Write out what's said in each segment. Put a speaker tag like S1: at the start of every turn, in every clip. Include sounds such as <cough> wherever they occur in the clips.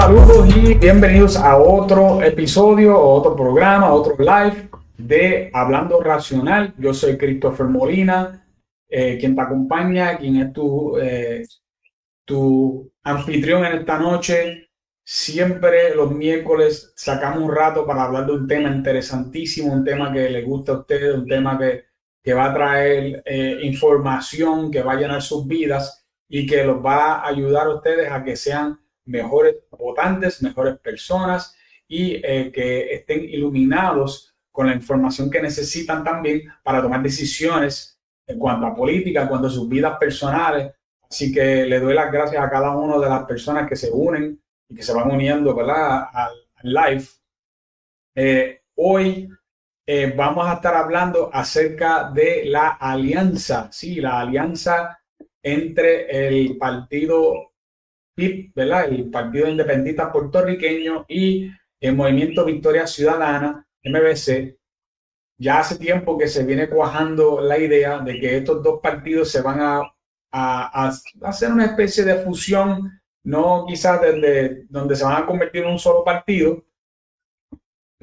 S1: saludos y bienvenidos a otro episodio, otro programa, otro live de Hablando Racional. Yo soy Christopher Molina, eh, quien te acompaña, quien es tu, eh, tu anfitrión en esta noche. Siempre los miércoles sacamos un rato para hablar de un tema interesantísimo, un tema que le gusta a ustedes, un tema que, que va a traer eh, información, que va a llenar sus vidas y que los va a ayudar a ustedes a que sean mejores votantes, mejores personas y eh, que estén iluminados con la información que necesitan también para tomar decisiones en cuanto a política, en cuanto a sus vidas personales. Así que le doy las gracias a cada una de las personas que se unen y que se van uniendo ¿verdad? al, live. Eh, hoy eh, vamos a estar hablando acerca de la alianza, sí, la alianza entre el partido ¿verdad? El Partido Independentista Puertorriqueño y el Movimiento Victoria Ciudadana, MBC, ya hace tiempo que se viene cuajando la idea de que estos dos partidos se van a, a, hacer una especie de fusión, no quizás desde donde se van a convertir en un solo partido,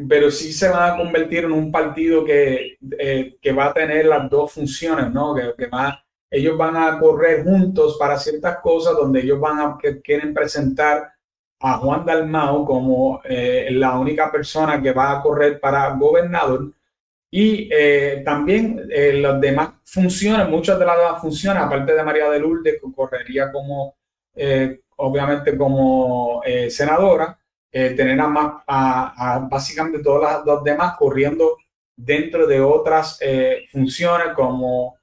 S1: pero sí se van a convertir en un partido que, eh, que va a tener las dos funciones, ¿no? Que, que va ellos van a correr juntos para ciertas cosas donde ellos van a que quieren presentar a Juan Dalmao como eh, la única persona que va a correr para gobernador. Y eh, también eh, las demás funciones, muchas de las demás funciones, aparte de María de Lourdes, que correría como, obviamente como senadora, tener a más, a, básicamente todas las, demás corriendo dentro de otras funciones como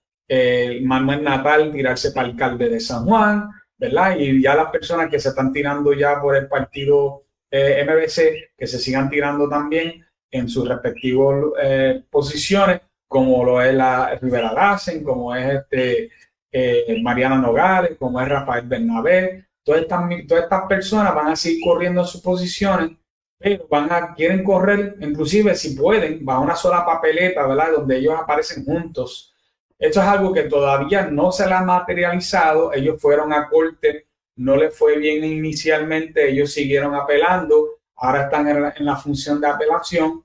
S1: Manuel Natal tirarse para alcalde de San Juan, ¿verdad? Y ya las personas que se están tirando ya por el partido eh, MBC, que se sigan tirando también en sus respectivas eh, posiciones, como lo es la Rivera Lassen, como es este eh, Mariana Nogales, como es Rafael Bernabé. Todas estas, todas estas personas van a seguir corriendo en sus posiciones, pero van a, quieren correr, inclusive si pueden, va una sola papeleta, ¿verdad? Donde ellos aparecen juntos esto es algo que todavía no se le ha materializado. Ellos fueron a corte, no les fue bien inicialmente, ellos siguieron apelando, ahora están en la, función de apelación.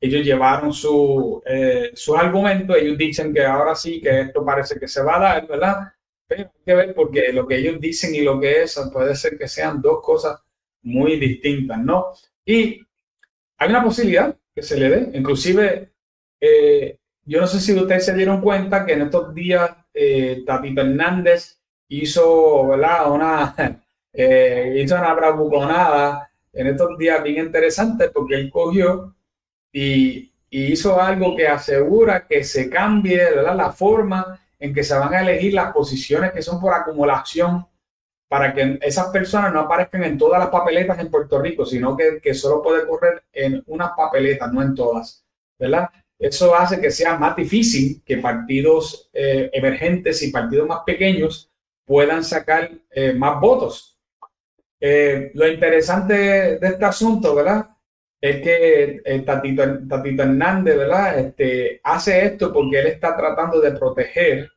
S1: Ellos llevaron su, eh, sus argumentos, ellos dicen que ahora sí, que esto parece que se va a dar, ¿verdad? Pero hay que ver porque lo que ellos dicen y lo que es puede ser que sean dos cosas muy distintas, ¿no? Y hay una posibilidad que se le dé, inclusive eh, yo no sé si ustedes se dieron cuenta que en estos días eh, Tati Fernández hizo, ¿verdad? Una, <laughs> eh, hizo una bravuconada en estos días bien interesante porque él cogió y, hizo algo que asegura que se cambie la forma en que se van a elegir las posiciones que son por acumulación para que esas personas no aparezcan en todas las papeletas en Puerto Rico, sino que, que solo puede correr en unas papeletas, no en todas, ¿verdad? Eso hace que sea más difícil que partidos eh, emergentes y partidos más pequeños puedan sacar eh, más votos. Eh, lo interesante de este asunto, ¿verdad? Es que Tatito, Hernández, ¿verdad? Este, hace esto porque él está tratando de proteger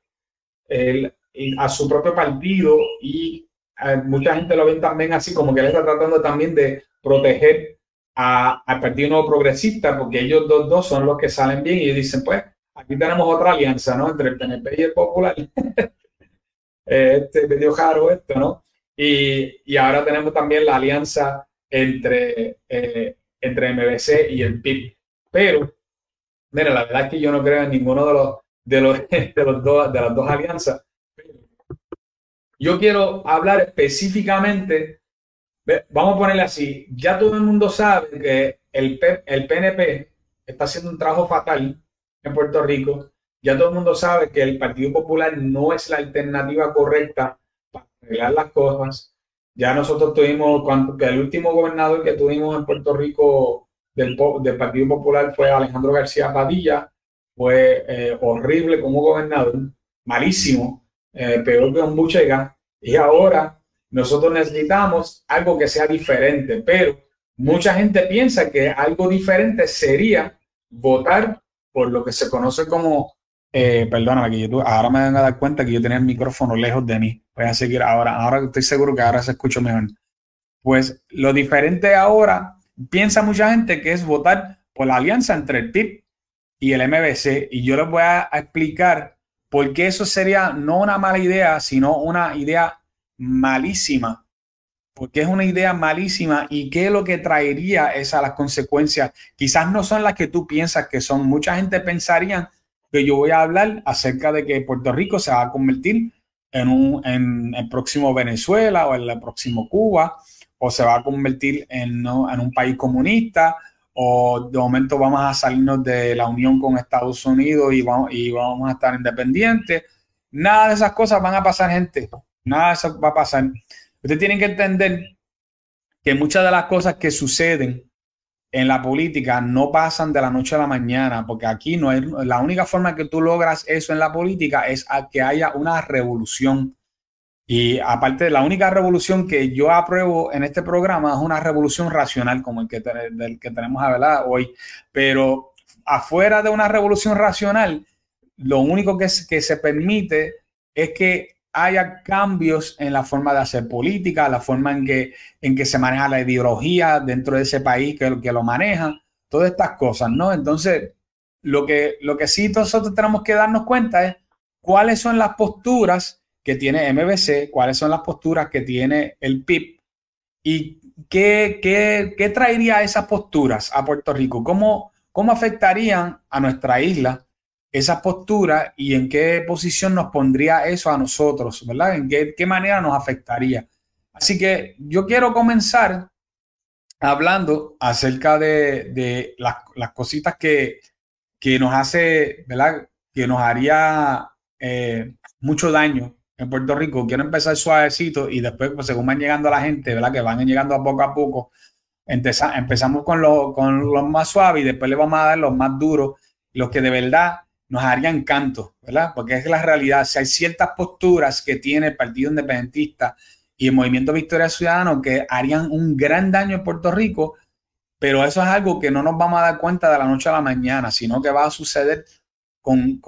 S1: a su propio partido y mucha gente lo ve también así como que él está tratando también de proteger al Partido Nuevo Progresista, porque ellos dos, dos son los que salen bien y dicen, pues, aquí tenemos otra alianza, ¿no? Entre el PNP y el Popular. <laughs> este medio jaro esto, ¿no? Y, y, ahora tenemos también la alianza entre, eh, entre MBC y el PIB. Pero, mira, la verdad es que yo no creo en ninguno de los, de los, <laughs> de los dos, de las dos alianzas. Yo quiero hablar específicamente Vamos a ponerle así, ya todo el mundo sabe que el, PNP está haciendo un trabajo fatal en Puerto Rico, ya todo el mundo sabe que el Partido Popular no es la alternativa correcta para arreglar las cosas. Ya nosotros tuvimos, cuando, que el último gobernador que tuvimos en Puerto Rico del, del Partido Popular fue Alejandro García Padilla, fue eh, horrible como gobernador, malísimo, eh, peor que un buchega, y ahora nosotros necesitamos algo que sea diferente, pero mucha gente piensa que algo diferente sería votar por lo que se conoce como, eh, perdóname, que yo, ahora me vengo a dar cuenta que yo tenía el micrófono lejos de mí. Voy a seguir ahora, ahora estoy seguro que ahora se escucha mejor. Pues lo diferente ahora, piensa mucha gente que es votar por la alianza entre el PIB y el MBC. Y yo les voy a explicar por qué eso sería no una mala idea, sino una idea malísima. Porque es una idea malísima y qué es lo que traería esas las consecuencias. Quizás no son las que tú piensas que son. Mucha gente pensaría que yo voy a hablar acerca de que Puerto Rico se va a convertir en, un, en el próximo Venezuela o en el próximo Cuba, o se va a convertir en, en un país comunista, o de momento vamos a salirnos de la unión con Estados Unidos y vamos, y vamos a estar independientes. Nada de esas cosas van a pasar, gente. Nada eso va a pasar. Ustedes tienen que entender que muchas de las cosas que suceden en la política no pasan de la noche a la mañana, porque aquí no es la única forma que tú logras eso en la política es a que haya una revolución. Y aparte, la única revolución que yo apruebo en este programa es una revolución racional, como el que, del que tenemos a hablar hoy. Pero afuera de una revolución racional, lo único que se permite es que haya cambios en la forma de hacer política, la forma en que, en que se maneja la ideología dentro de ese país que, lo maneja, todas estas cosas, ¿no? Entonces, lo que, lo que sí nosotros tenemos que darnos cuenta es cuáles son las posturas que tiene MBC, cuáles son las posturas que tiene el PIB y qué, qué, qué traería esas posturas a Puerto Rico, cómo, cómo afectarían a nuestra isla esa postura y en qué posición nos pondría eso a nosotros, ¿verdad? En qué, manera nos afectaría. Así que yo quiero comenzar hablando acerca de, las, cositas que, nos hace, ¿verdad? Que nos haría eh, mucho daño en Puerto Rico. Quiero empezar suavecito y después, pues, según van llegando la gente, ¿verdad? Que van llegando a poco a poco. Empezamos con, con los más suaves y después le vamos a dar los más duros, los que de verdad nos haría encanto, ¿verdad? Porque es la realidad. Si hay ciertas posturas que tiene el Partido Independentista y el Movimiento Victoria Ciudadano que harían un gran daño en Puerto Rico, pero eso es algo que no nos vamos a dar cuenta de la noche a la mañana, sino que va a suceder con,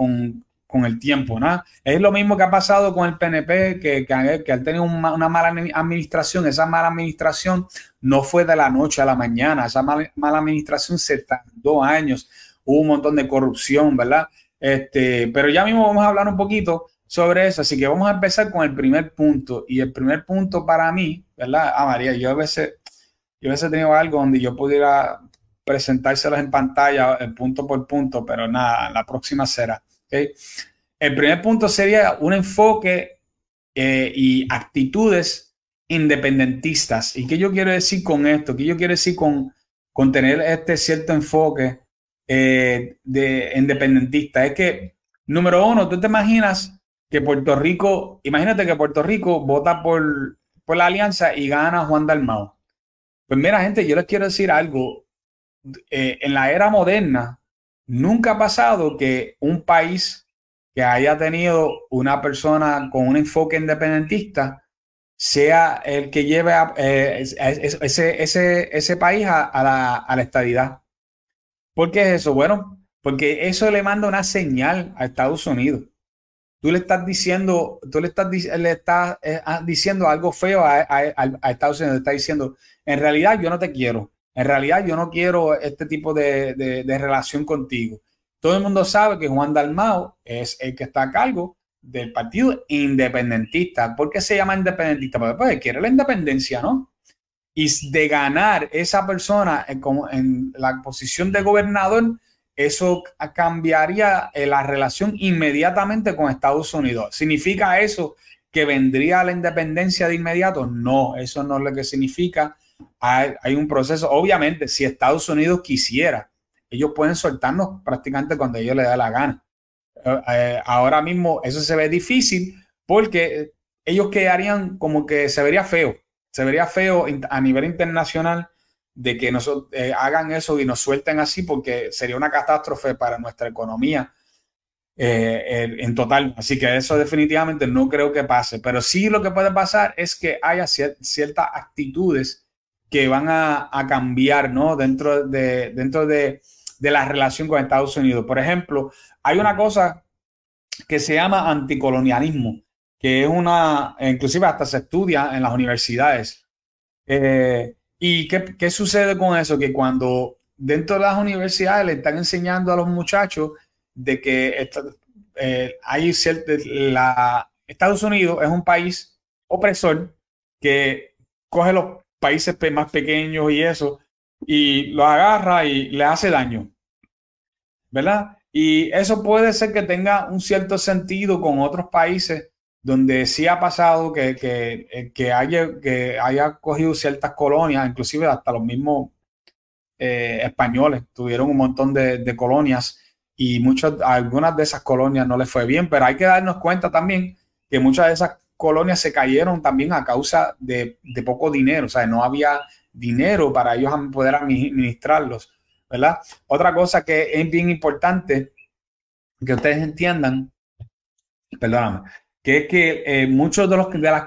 S1: el tiempo, ¿no? Es lo mismo que ha pasado con el PNP, que, que, que una, una, mala administración. Esa mala administración no fue de la noche a la mañana, esa mala, mala administración se tardó años, hubo un montón de corrupción, ¿verdad? Este, pero ya mismo vamos a hablar un poquito sobre eso, así que vamos a empezar con el primer punto. Y el primer punto para mí, ¿verdad? Ah, María, yo a veces, yo a veces he tenido algo donde yo pudiera presentárselos en pantalla, el punto por punto, pero nada, la próxima será. El primer punto sería un enfoque eh, y actitudes independentistas. ¿Y qué yo quiero decir con esto? ¿Qué yo quiero decir con tener este cierto enfoque eh, de independentista. Es que, número uno, tú te imaginas que Puerto Rico, imagínate que Puerto Rico vota por, por la alianza y gana Juan Dalmao. Pues mira, gente, yo les quiero decir algo. Eh, en la era moderna, nunca ha pasado que un país que haya tenido una persona con un enfoque independentista sea el que lleve a, eh, ese, ese, ese, país a, la, a la. ¿Por qué es eso? Bueno, porque eso le manda una señal a Estados Unidos. Tú le estás diciendo, tú le estás, le estás eh, ah, diciendo algo feo a, Estados Unidos. Le estás diciendo, en realidad yo no te quiero. En realidad yo no quiero este tipo de, relación contigo. Todo el mundo sabe que Juan Dalmao es el que está a cargo del partido independentista. ¿Por qué se llama independentista? Porque pues, quiere la independencia, ¿no? Y de ganar esa persona en, en la posición de gobernador, eso cambiaría eh, la relación inmediatamente con Estados Unidos. ¿Significa eso que vendría la independencia de inmediato? No, eso no es lo que significa. Hay, un proceso, obviamente, si Estados Unidos quisiera, ellos pueden soltarnos prácticamente cuando ellos les da la gana. Eh, eh, ahora mismo eso se ve difícil porque ellos quedarían como que se vería feo se vería feo a nivel internacional de que nos eh, hagan eso y nos suelten así porque sería una catástrofe para nuestra economía eh, en total. Así que eso definitivamente no creo que pase. Pero sí lo que puede pasar es que haya ciertas actitudes que van a, cambiar ¿no? dentro, de, dentro de, de la relación con Estados Unidos. Por ejemplo, hay una cosa que se llama anticolonialismo que es una, inclusive hasta se estudia en las universidades. Eh, ¿Y qué, qué, sucede con eso? Que cuando dentro de las universidades le están enseñando a los muchachos de que eh, hay la, Estados Unidos es un país opresor que coge los países más pequeños y eso y los agarra y le hace daño. ¿Verdad? Y eso puede ser que tenga un cierto sentido con otros países donde sí ha pasado que, que, eh, que, haya, que haya cogido ciertas colonias, inclusive hasta los mismos eh, españoles tuvieron un montón de, colonias y muchas, algunas de esas colonias no les fue bien, pero hay que darnos cuenta también que muchas de esas colonias se cayeron también a causa de, de poco dinero, o sea, no había dinero para ellos poder administrarlos, ¿verdad? Otra cosa que es bien importante que ustedes entiendan, perdóname, que es que eh, muchos de, los, de las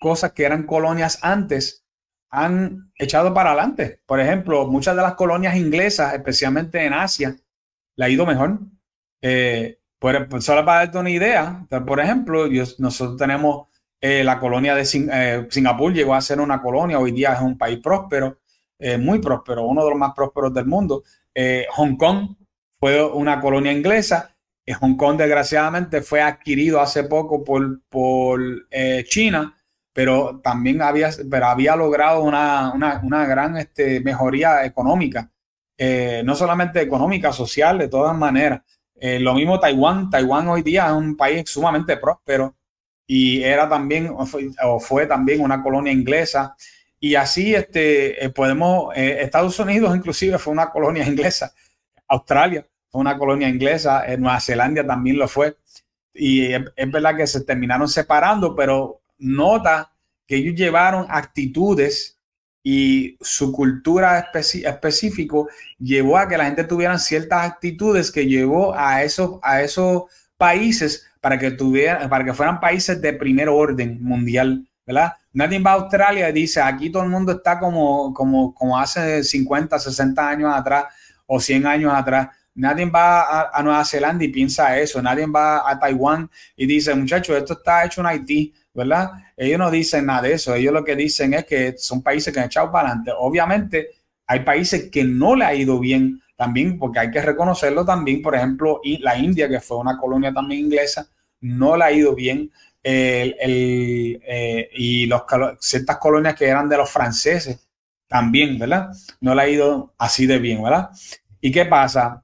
S1: cosas que eran colonias antes han echado para adelante. Por ejemplo, muchas de las colonias inglesas, especialmente en Asia, le ha ido mejor. Eh, por, solo para darte una idea, por ejemplo, nosotros tenemos eh, la colonia de Singapur, llegó a ser una colonia, hoy día es un país próspero, muy próspero, uno de los más prósperos del mundo. Hong Kong fue una colonia inglesa Hong Kong, desgraciadamente, fue adquirido hace poco por, por eh, China, pero también había, pero había logrado una, gran este, mejoría económica, eh, no solamente económica, social, de todas maneras. Eh, lo mismo Taiwán. Taiwán hoy día es un país sumamente próspero y era también, o fue, también una colonia inglesa. Y así este, podemos, Estados Unidos inclusive fue una colonia inglesa, Australia fue una colonia inglesa, en Nueva Zelanda también lo fue. Y es, verdad que se terminaron separando, pero nota que ellos llevaron actitudes y su cultura específico llevó a que la gente tuviera ciertas actitudes que llevó a esos, a esos países para que tuvieran, para que fueran países de primer orden mundial, ¿verdad? Nadie va a Australia y dice, aquí todo el mundo está como, como, como hace 50, 60 años atrás o 100 años atrás. Nadie va a, Nueva Zelanda y piensa eso. Nadie va a Taiwán y dice, muchachos, esto está hecho en Haití, ¿verdad? Ellos no dicen nada de eso. Ellos lo que dicen es que son países que han echado para adelante. Obviamente, hay países que no le ha ido bien también, porque hay que reconocerlo también. Por ejemplo, la India, que fue una colonia también inglesa, no le ha ido bien. Eh, y los, ciertas colonias que eran de los franceses también, ¿verdad? No le ha ido así de bien, ¿verdad? ¿Y qué pasa?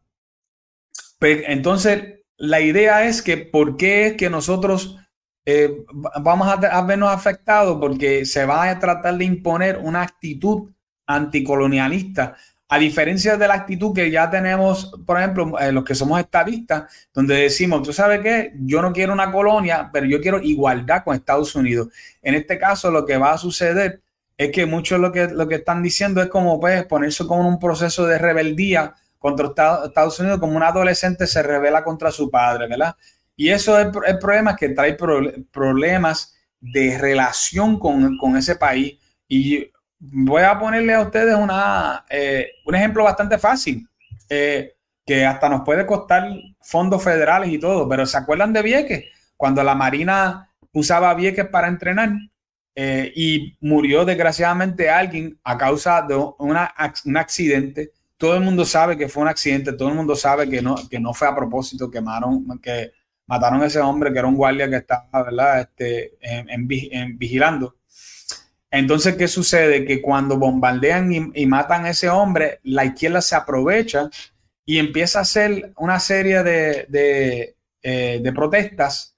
S1: Entonces, la idea es que por qué es que nosotros eh, vamos a, vernos afectados porque se va a tratar de imponer una actitud anticolonialista, a diferencia de la actitud que ya tenemos, por ejemplo, eh, los que somos estadistas, donde decimos, tú sabes qué, yo no quiero una colonia, pero yo quiero igualdad con Estados Unidos. En este caso, lo que va a suceder es que muchos lo que, lo que están diciendo es como pues, ponerse como un proceso de rebeldía contra Estados Unidos como un adolescente se revela contra su padre, ¿verdad? Y eso es el problema que trae problemas de relación con, ese país. Y voy a ponerle a ustedes una, eh, un ejemplo bastante fácil, eh, que hasta nos puede costar fondos federales y todo, pero ¿se acuerdan de Vieques? Cuando la Marina usaba Vieques para entrenar eh, y murió desgraciadamente alguien a causa de una, un accidente todo el mundo sabe que fue un accidente, todo el mundo sabe que no, que no fue a propósito, quemaron, que mataron a ese hombre que era un guardia que estaba, ¿verdad? Este, en, vigilando. Entonces, ¿qué sucede? Que cuando bombardean y, matan a ese hombre, la izquierda se aprovecha y empieza a hacer una serie de, de, eh, de protestas.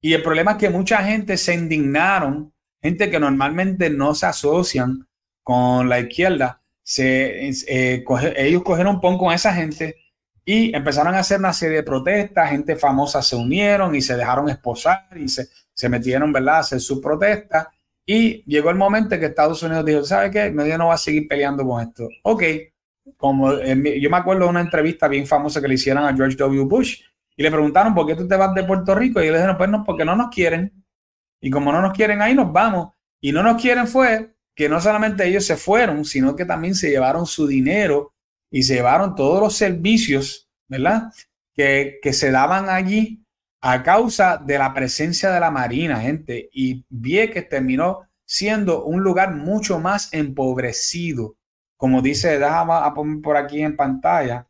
S1: Y el problema es que mucha gente se indignaron, gente que normalmente no se asocian con la izquierda, se, eh, ellos cogieron pon con esa gente y empezaron a hacer una serie de protestas, gente famosa se unieron y se dejaron esposar y se, se metieron, ¿verdad?, a hacer su protesta. Y llegó el momento que Estados Unidos dijo, ¿sabe qué? Medio no va a seguir peleando con esto. Ok, como yo me acuerdo de una entrevista bien famosa que le hicieron a George W. Bush y le preguntaron, ¿por qué tú te vas de Puerto Rico? Y le dijeron, pues no, porque no nos quieren. Y como no nos quieren ahí, nos vamos. Y no nos quieren fue que no solamente ellos se fueron, sino que también se llevaron su dinero y se llevaron todos los servicios, ¿verdad? Que, se daban allí a causa de la presencia de la Marina, gente. Y Vieques terminó siendo un lugar mucho más empobrecido. Como dice, déjame por aquí en pantalla,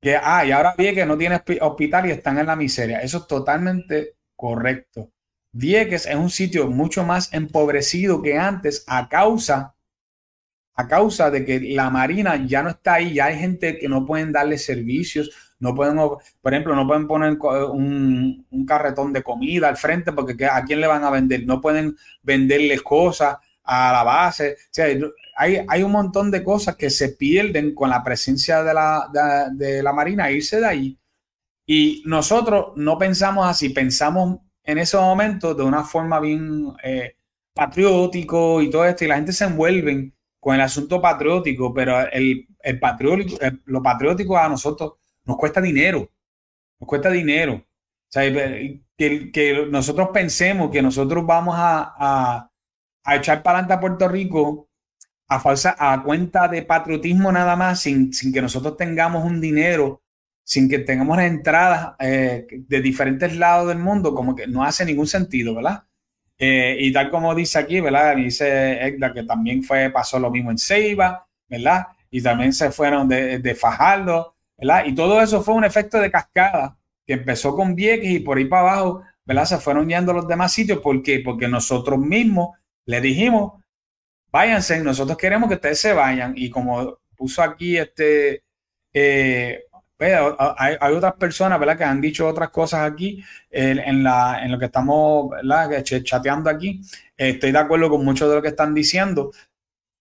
S1: que, ah, y ahora que no tiene hospital y están en la miseria. Eso es totalmente correcto. Vieques es un sitio mucho más empobrecido que antes a causa, a causa de que la Marina ya no está ahí, ya hay gente que no pueden darle servicios, no pueden, por ejemplo, no pueden poner un, carretón de comida al frente porque ¿a quién le van a vender? No pueden venderles cosas a la base. O sea, hay, hay un montón de cosas que se pierden con la presencia de la, de, la Marina, irse de ahí. Y nosotros no pensamos así, pensamos en ese momento de una forma bien eh, patriótico y todo esto, y la gente se envuelve con el asunto patriótico, pero el, el patriótico, lo patriótico a nosotros nos cuesta dinero, nos cuesta dinero. Que, que nosotros pensemos que nosotros vamos a, a, echar para adelante a Puerto Rico a falsa, a cuenta de patriotismo nada más, sin, sin que nosotros tengamos un dinero, sin que tengamos entradas eh, de diferentes lados del mundo, como que no hace ningún sentido, ¿verdad? Eh, y tal como dice aquí, ¿verdad? Dice Edgar que también fue, pasó lo mismo en Ceiba, ¿verdad? Y también se fueron de, de Fajardo, y todo eso fue un efecto de cascada que empezó con Vieques y por ahí para abajo, ¿verdad? Se fueron yendo los demás sitios. ¿Por qué? Porque nosotros mismos le dijimos, váyanse, nosotros queremos que ustedes se vayan. Y como puso aquí este, eh, hay, otras personas, ¿verdad? Que han dicho otras cosas aquí en, lo que estamos. Chateando aquí. estoy de acuerdo con mucho de lo que están diciendo.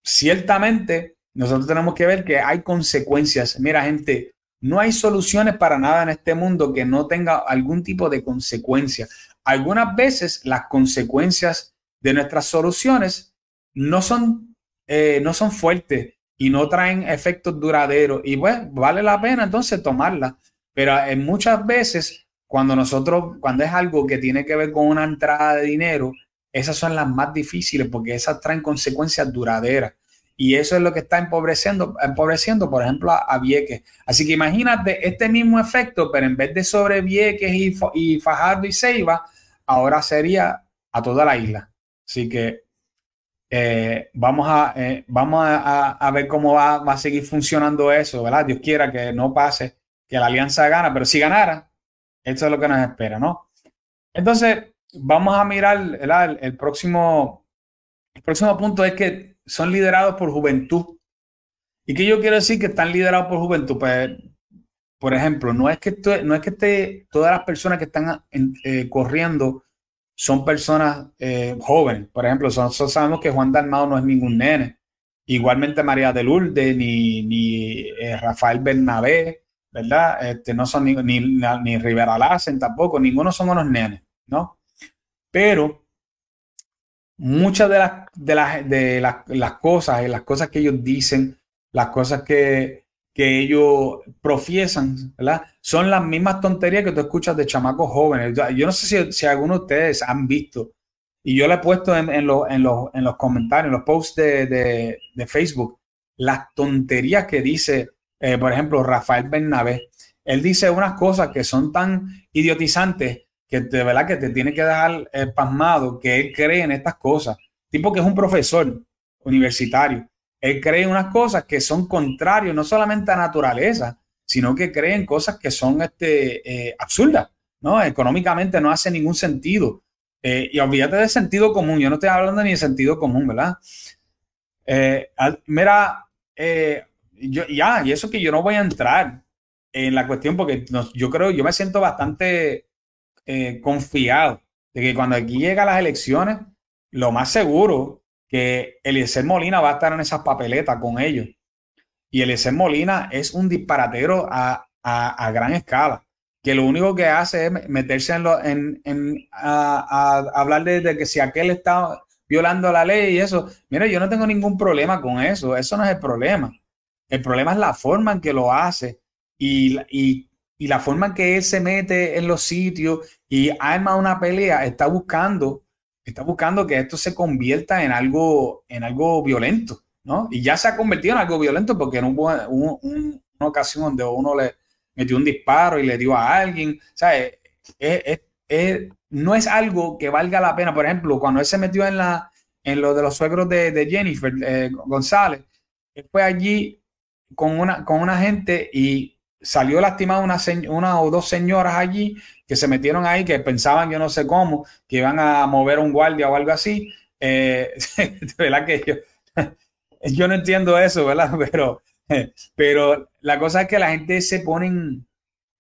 S1: Ciertamente, nosotros tenemos que ver que hay consecuencias. Mira, gente, no hay soluciones para nada en este mundo que no tenga algún tipo de consecuencia. Algunas veces las consecuencias de nuestras soluciones no son, eh, no son fuertes y no traen efectos duraderos. Y pues vale la pena entonces tomarlas. Pero en muchas veces, cuando nosotros, cuando es algo que tiene que ver con una entrada de dinero, esas son las más difíciles porque esas traen consecuencias duraderas. Y eso es lo que está empobreciendo, empobreciendo por ejemplo, a, Vieques. Así que imagínate este mismo efecto, pero en vez de sobre Vieques y, y Fajardo y Ceiba, ahora sería a toda la isla. Así que eh, vamos, a, eh, vamos a, ver cómo va, va, a seguir funcionando eso, ¿verdad? Dios quiera que no pase, que la alianza gana, pero si ganara, esto es lo que nos espera, ¿no? Entonces, vamos a mirar el, próximo, el próximo punto es que son liderados por juventud. ¿Y qué yo quiero decir que están liderados por juventud? Pues, por ejemplo, no es que, no es que todas las personas que están eh, corriendo son personas eh, jóvenes. Por ejemplo, nosotros sabemos que Juan Dalmado no es ningún nene. Igualmente María de Lourdes ni, ni eh, Rafael Bernabé, ¿verdad? Este, no son ni, ni, ni Rivera Lacen tampoco, ninguno son unos nenes, ¿no? Pero muchas de las, de las, de las, cosas, las cosas que ellos dicen, las cosas que, que ellos profiesan, ¿verdad? Son las mismas tonterías que tú escuchas de chamacos jóvenes. Yo no sé si, algunos de ustedes han visto, y yo le he puesto en, en, en, los, en los comentarios, en los posts de, de, de Facebook, las tonterías que dice, eh, por ejemplo, Rafael Bernabé. Él dice unas cosas que son tan idiotizantes que de verdad que te tiene que dejar eh, pasmado que él cree en estas cosas. Tipo que es un profesor universitario. Él cree en unas cosas que son contrarios no solamente a naturaleza, sino que cree en cosas que son este, eh, absurdas, ¿no? Económicamente no hace ningún sentido. Eh, y olvídate de sentido común, yo no estoy hablando ni de sentido común, ¿verdad? mira, yo, ya, y eso que yo no voy a entrar en la cuestión porque yo creo, yo me siento bastante eh, confiado de que cuando aquí llega las elecciones, lo más seguro que Eliezer Molina va a estar en esas papeletas con ellos. Y Eliezer Molina es un disparatero a, gran escala, que lo único que hace es meterse en, en, a, hablar de, que si aquel está violando la ley y eso. Mire, yo no tengo ningún problema con eso, eso no es el problema. El problema es la forma en que lo hace y, y y la forma en que él se mete en los sitios y arma una pelea, está buscando, está buscando que esto se convierta en algo, en algo violento, ¿no? Y ya se ha convertido en algo violento porque en hubo una ocasión donde uno le metió un disparo y le dio a alguien, o sea, es, no es algo que valga la pena. Por ejemplo, cuando él se metió en, la, en lo de los suegros de, Jennifer eh, González, él fue allí con una, con una gente y salió lastimada una, una o dos señoras allí que se metieron ahí, que pensaban, yo no sé cómo, que iban a mover un guardia o algo así. Eh, <laughs> verdad que yo, <laughs> yo no entiendo eso, ¿verdad? <laughs> Pero, pero la cosa es que la gente se ponen,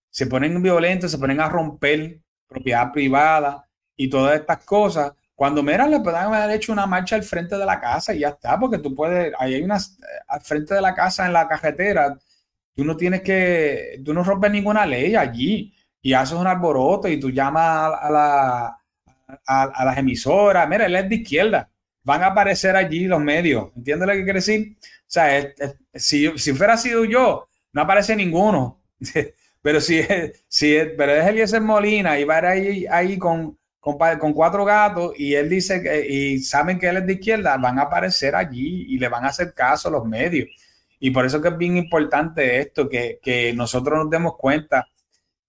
S1: se ponen violentos, se ponen a romper propiedad privada y todas estas cosas. Cuando mira, le pueden haber hecho una marcha al frente de la casa y ya está, porque tú puedes, ahí hay unas, al frente de la casa en la cajetera, tú no tienes que, tú no rompes ninguna ley allí y haces un alboroto y tú llamas a, la, a, las emisoras, mira, él es de izquierda, van a aparecer allí los medios, ¿entiendes lo que quiere decir? O sea, si, si fuera sido yo, no aparece ninguno. <laughs> Pero si, si pero es Eliezer Molina y va ahí, ahí con, con, con, cuatro gatos y él dice que, y saben que él es de izquierda, van a aparecer allí y le van a hacer caso a los medios. Y por eso que es bien importante esto, que, que nosotros nos demos cuenta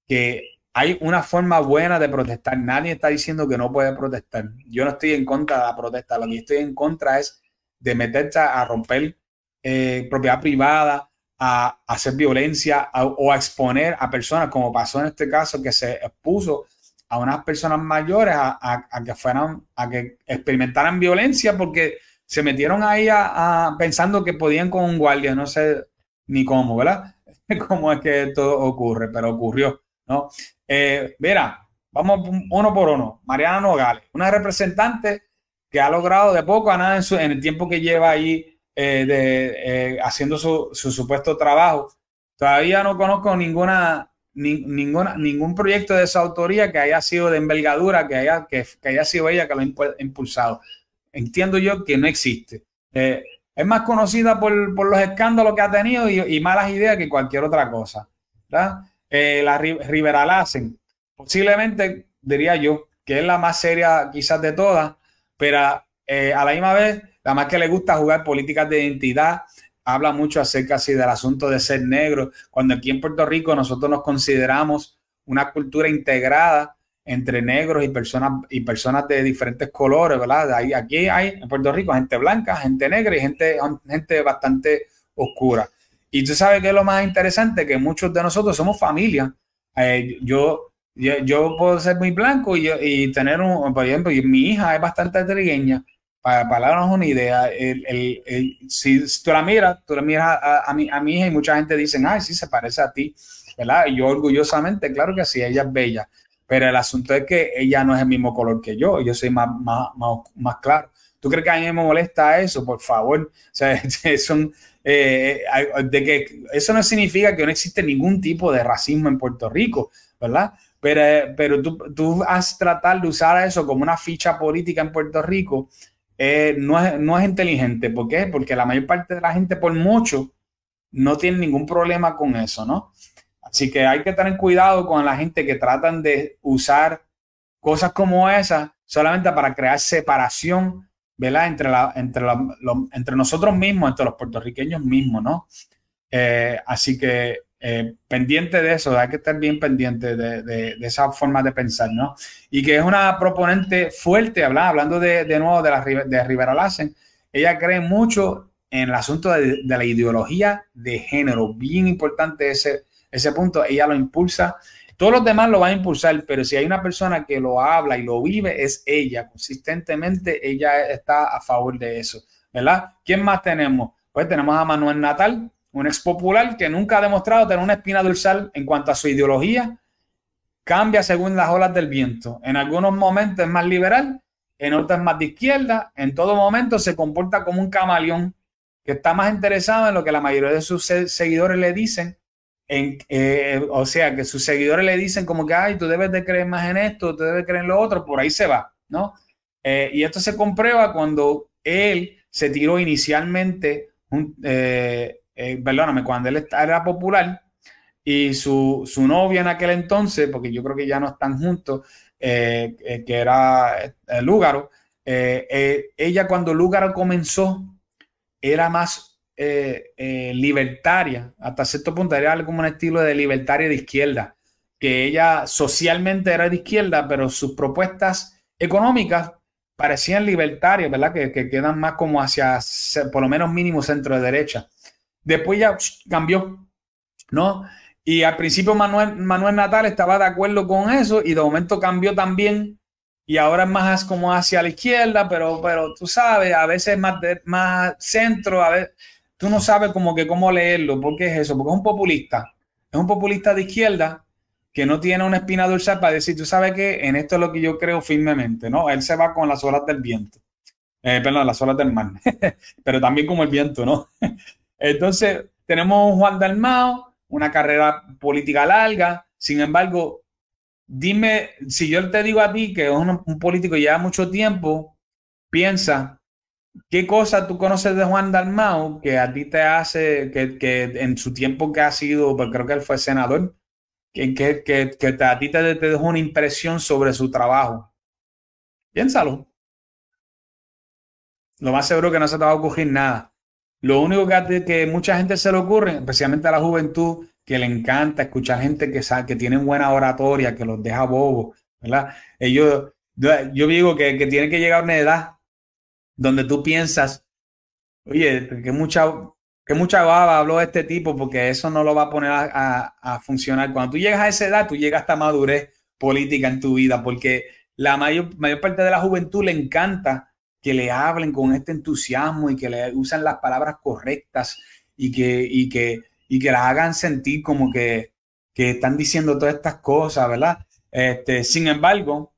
S1: que hay una forma buena de protestar. Nadie está diciendo que no puede protestar. Yo no estoy en contra de la protesta. Lo que estoy en contra es de meterse a romper eh, propiedad privada, a, hacer violencia o a exponer a personas, como pasó en este caso, que se expuso a unas personas mayores a, que fueran, a que experimentaran violencia porque se metieron ahí a, pensando que podían con un guardia, no sé ni cómo, ¿verdad? <laughs> cómo es que todo ocurre, pero ocurrió, ¿no? Eh, mira, vamos uno por uno. Mariana Nogales, una representante que ha logrado de poco a nada en, en el tiempo que lleva ahí eh, de, eh, haciendo su, supuesto trabajo. Todavía no conozco ninguna, ninguna, ningún proyecto de esa autoría que haya sido de envergadura, que haya, que, haya sido ella que lo ha impulsado. Entiendo yo que no existe. Eh, es más conocida por, los escándalos que ha tenido y, malas ideas que cualquier otra cosa. la Rivera Lassen, posiblemente diría yo que es la más seria quizás de todas, pero a la misma vez más que le gusta jugar políticas de identidad, habla mucho acerca del asunto de ser negro, cuando aquí en Puerto Rico nosotros nos consideramos una cultura integrada entre negros y personas y personas de diferentes colores, ¿verdad? aquí hay en Puerto Rico gente blanca, gente negra y gente, gente bastante oscura. Y tú sabes que es lo más interesante, que muchos de nosotros somos familia. Eh, yo, yo, puedo ser muy blanco y, y, tener un, por ejemplo, mi hija es bastante trigueña para, para darnos una idea, el, el, si, tú la miras, tú la miras a, mi, a mi hija y mucha gente dice, ay, sí, se parece a ti, ¿verdad? Y yo orgullosamente, claro que sí, ella es bella, pero el asunto es que ella no es el mismo color que yo, yo soy más, más, más, claro. ¿Tú crees que a mí me molesta eso? Por favor. O sea, <laughs> son, eh, de que eso no significa que no existe ningún tipo de racismo en Puerto Rico, ¿verdad? Pero, pero tú, tú has tratado de usar eso como una ficha política en Puerto Rico eh, no, es, no es inteligente. ¿Por qué? Porque la mayor parte de la gente, por mucho, no tiene ningún problema con eso, ¿no? Así que hay que tener cuidado con la gente que tratan de usar cosas como esas solamente para crear separación, ¿verdad? Entre, entre, entre nosotros mismos, entre los puertorriqueños mismos, ¿no? Eh, así que eh, pendiente de eso, hay que estar bien pendiente de, de, esa forma de pensar, ¿no? Y que es una proponente fuerte, hablando de, de nuevo de, la, de Rivera Lassen, ella cree mucho en el asunto de, la ideología de género, bien importante ese, ese punto, ella lo impulsa, todos los demás lo van a impulsar, pero si hay una persona que lo habla y lo vive, es ella, consistentemente ella está a favor de eso, ¿verdad? ¿Quién más tenemos? Pues tenemos a Manuel Natal, un ex popular que nunca ha demostrado tener una espina dorsal en cuanto a su ideología, cambia según las olas del viento. En algunos momentos es más liberal, en otros más de izquierda, en todo momento se comporta como un camaleón que está más interesado en lo que la mayoría de sus seguidores le dicen. Eh, o sea, que sus seguidores le dicen como que, ay, tú debes de creer más en esto, tú debes creer en lo otro, por ahí se va, ¿no? Eh, y esto se comprueba cuando él se tiró inicialmente un, eh, eh, perdóname, cuando él era popular y su, novia en aquel entonces, porque yo creo que ya no están juntos, que era Lúgaro, ella cuando Lúgaro comenzó era más libertaria, hasta cierto punto era como un estilo de libertaria de izquierda. que ella socialmente era de izquierda, pero sus propuestas económicas parecían libertarias, ¿verdad? Que, que quedan más como hacia, por lo menos mínimo centro de derecha. Después ya cambió, ¿no? Y al principio Manuel, Manuel Natal estaba de acuerdo con eso y de momento cambió también y ahora es más como hacia la izquierda, pero, pero tú sabes, a veces más, más centro, a veces tú no sabes cómo leerlo. ¿Por qué es eso? Porque es un populista. Es un populista de izquierda que no tiene una espina dorsal para decir, tú sabes que en esto es lo que yo creo firmemente, ¿no? Él se va con las olas del viento. Eh, perdón, las olas del mar, <laughs> pero también como el viento, ¿no? <laughs> Entonces, tenemos Juan Dalmao, una carrera política larga, sin embargo, dime, si yo te digo a ti que es un, político que lleva mucho tiempo, piensa, ¿qué cosa tú conoces de Juan Dalmau que a ti te hace, que, en su tiempo que ha sido, pues creo que él fue senador, que, que, que, a ti te, te dejó una impresión sobre su trabajo? Piénsalo. Lo más seguro que no se te va a ocurrir nada. Lo único que, que mucha gente se le ocurre, especialmente a la juventud, que le encanta escuchar gente que, sabe, que tiene buena oratoria, que los deja bobos, ¿verdad? Ellos, yo digo que, que tiene que llegar a una edad donde tú piensas, oye, que mucha, que mucha baba habló este tipo, porque eso no lo va a poner a, a, funcionar. Cuando tú llegas a esa edad, tú llegas hasta madurez política en tu vida, porque la mayor, mayor parte de la juventud le encanta que le hablen con este entusiasmo y que le usen las palabras correctas y que, y que y que las hagan sentir como que, están diciendo todas estas cosas, ¿verdad? Este, sin embargo,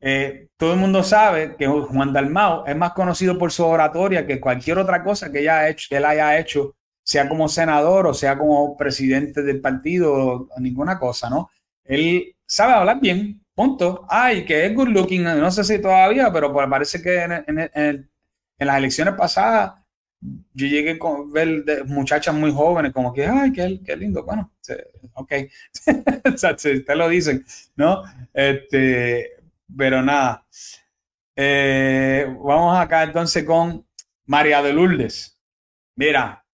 S1: eh, todo el mundo sabe que Juan Dalmao es más conocido por su oratoria que cualquier otra cosa que, ella hecho, él haya hecho, sea como senador o sea como presidente del partido o, ninguna cosa, ¿no? Él sabe hablar bien, punto. Ay, que es good looking, no sé si todavía, pero pues parece que en las elecciones pasadas yo llegué a ver muchachas muy jóvenes como que, ay, qué, qué lindo. Bueno, ok, <laughs> te lo dicen, ¿no? Este, pero nada. Eh, vamos acá entonces con María de Lourdes. Mira,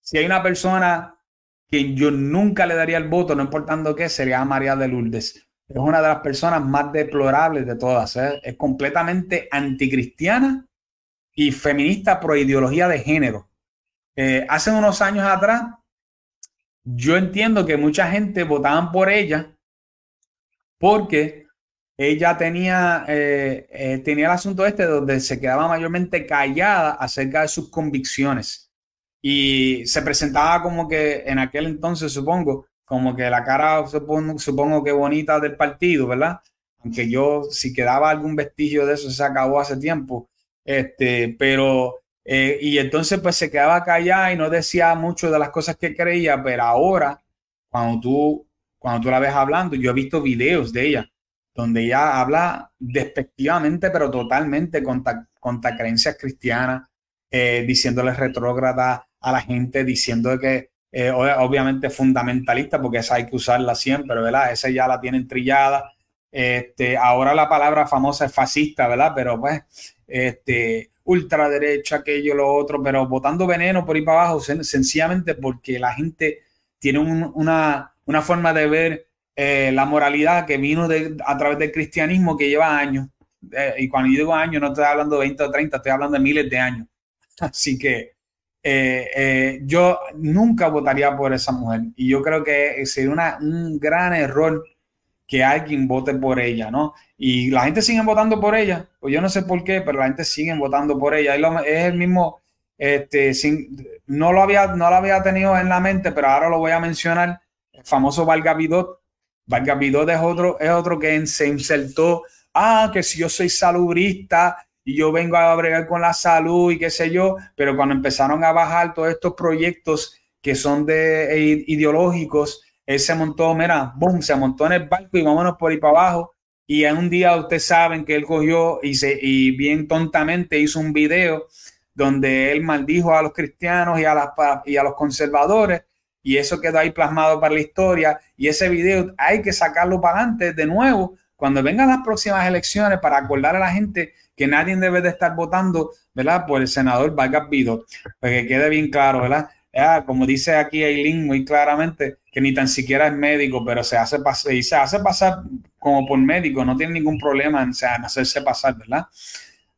S1: si hay una persona que yo nunca le daría el voto, no importando qué, sería María de Lourdes. Es una de las personas más deplorables de todas. ¿eh? Es completamente anticristiana y feminista pro ideología de género. Eh, hace unos años atrás, yo entiendo que mucha gente votaban por ella porque ella tenía, eh, eh, tenía el asunto este donde se quedaba mayormente callada acerca de sus convicciones y se presentaba como que en aquel entonces, supongo, como que la cara, supongo, supongo que bonita del partido, ¿verdad? Aunque yo, si quedaba algún vestigio de eso, se acabó hace tiempo. Este, pero, eh, y entonces pues se quedaba callada y no decía mucho de las cosas que creía, pero ahora, cuando tú, cuando tú la ves hablando, yo he visto videos de ella, donde ella habla despectivamente, pero totalmente contra, contra creencias cristianas, eh, diciéndole retrógrada a la gente, diciendo que eh, obviamente fundamentalista, porque esa hay que usarla siempre, ¿verdad? Esa ya la tienen trillada. Este, ahora la palabra famosa es fascista, ¿verdad? Pero pues este, ultraderecha, aquello, lo otro, pero botando veneno por ahí para abajo, sencillamente porque la gente tiene una, una, forma de ver eh, la moralidad que vino a través del cristianismo que lleva años. Eh, y cuando digo años, no estoy hablando de 20 o 30, estoy hablando de miles de años. <laughs> Así que eh, yo nunca votaría por esa mujer. Y yo creo que sería un gran error que alguien vote por ella, ¿no? Y la gente sigue votando por ella, pues yo no sé por qué, pero la gente sigue votando por ella. es el mismo, este, sin, no, lo había, no lo había tenido en la mente, pero ahora lo voy a mencionar, el famoso Valga Vidot. Valga Vidot es otro, es otro que se insertó, ah, que si yo soy salubrista y yo vengo a bregar con la salud y qué sé yo, pero cuando empezaron a bajar todos estos proyectos que son de ideológicos, él se montó, mira, boom, se montó en el barco y vámonos por ahí para abajo. Y en un día ustedes saben que él cogió y, se, y bien tontamente hizo un video donde él maldijo a los cristianos y a, y a los conservadores y eso quedó ahí plasmado para la historia y ese video hay que sacarlo para adelante de nuevo cuando vengan las próximas elecciones para acordar a la gente que nadie debe de estar votando, ¿verdad? Por el senador Vargas Vido, para que quede bien claro, ¿verdad? como dice aquí Eileen muy claramente, que ni tan siquiera es médico, pero se hace, y se hace pasar como por médico, no tiene ningún problema en, hacerse pasar, ¿verdad?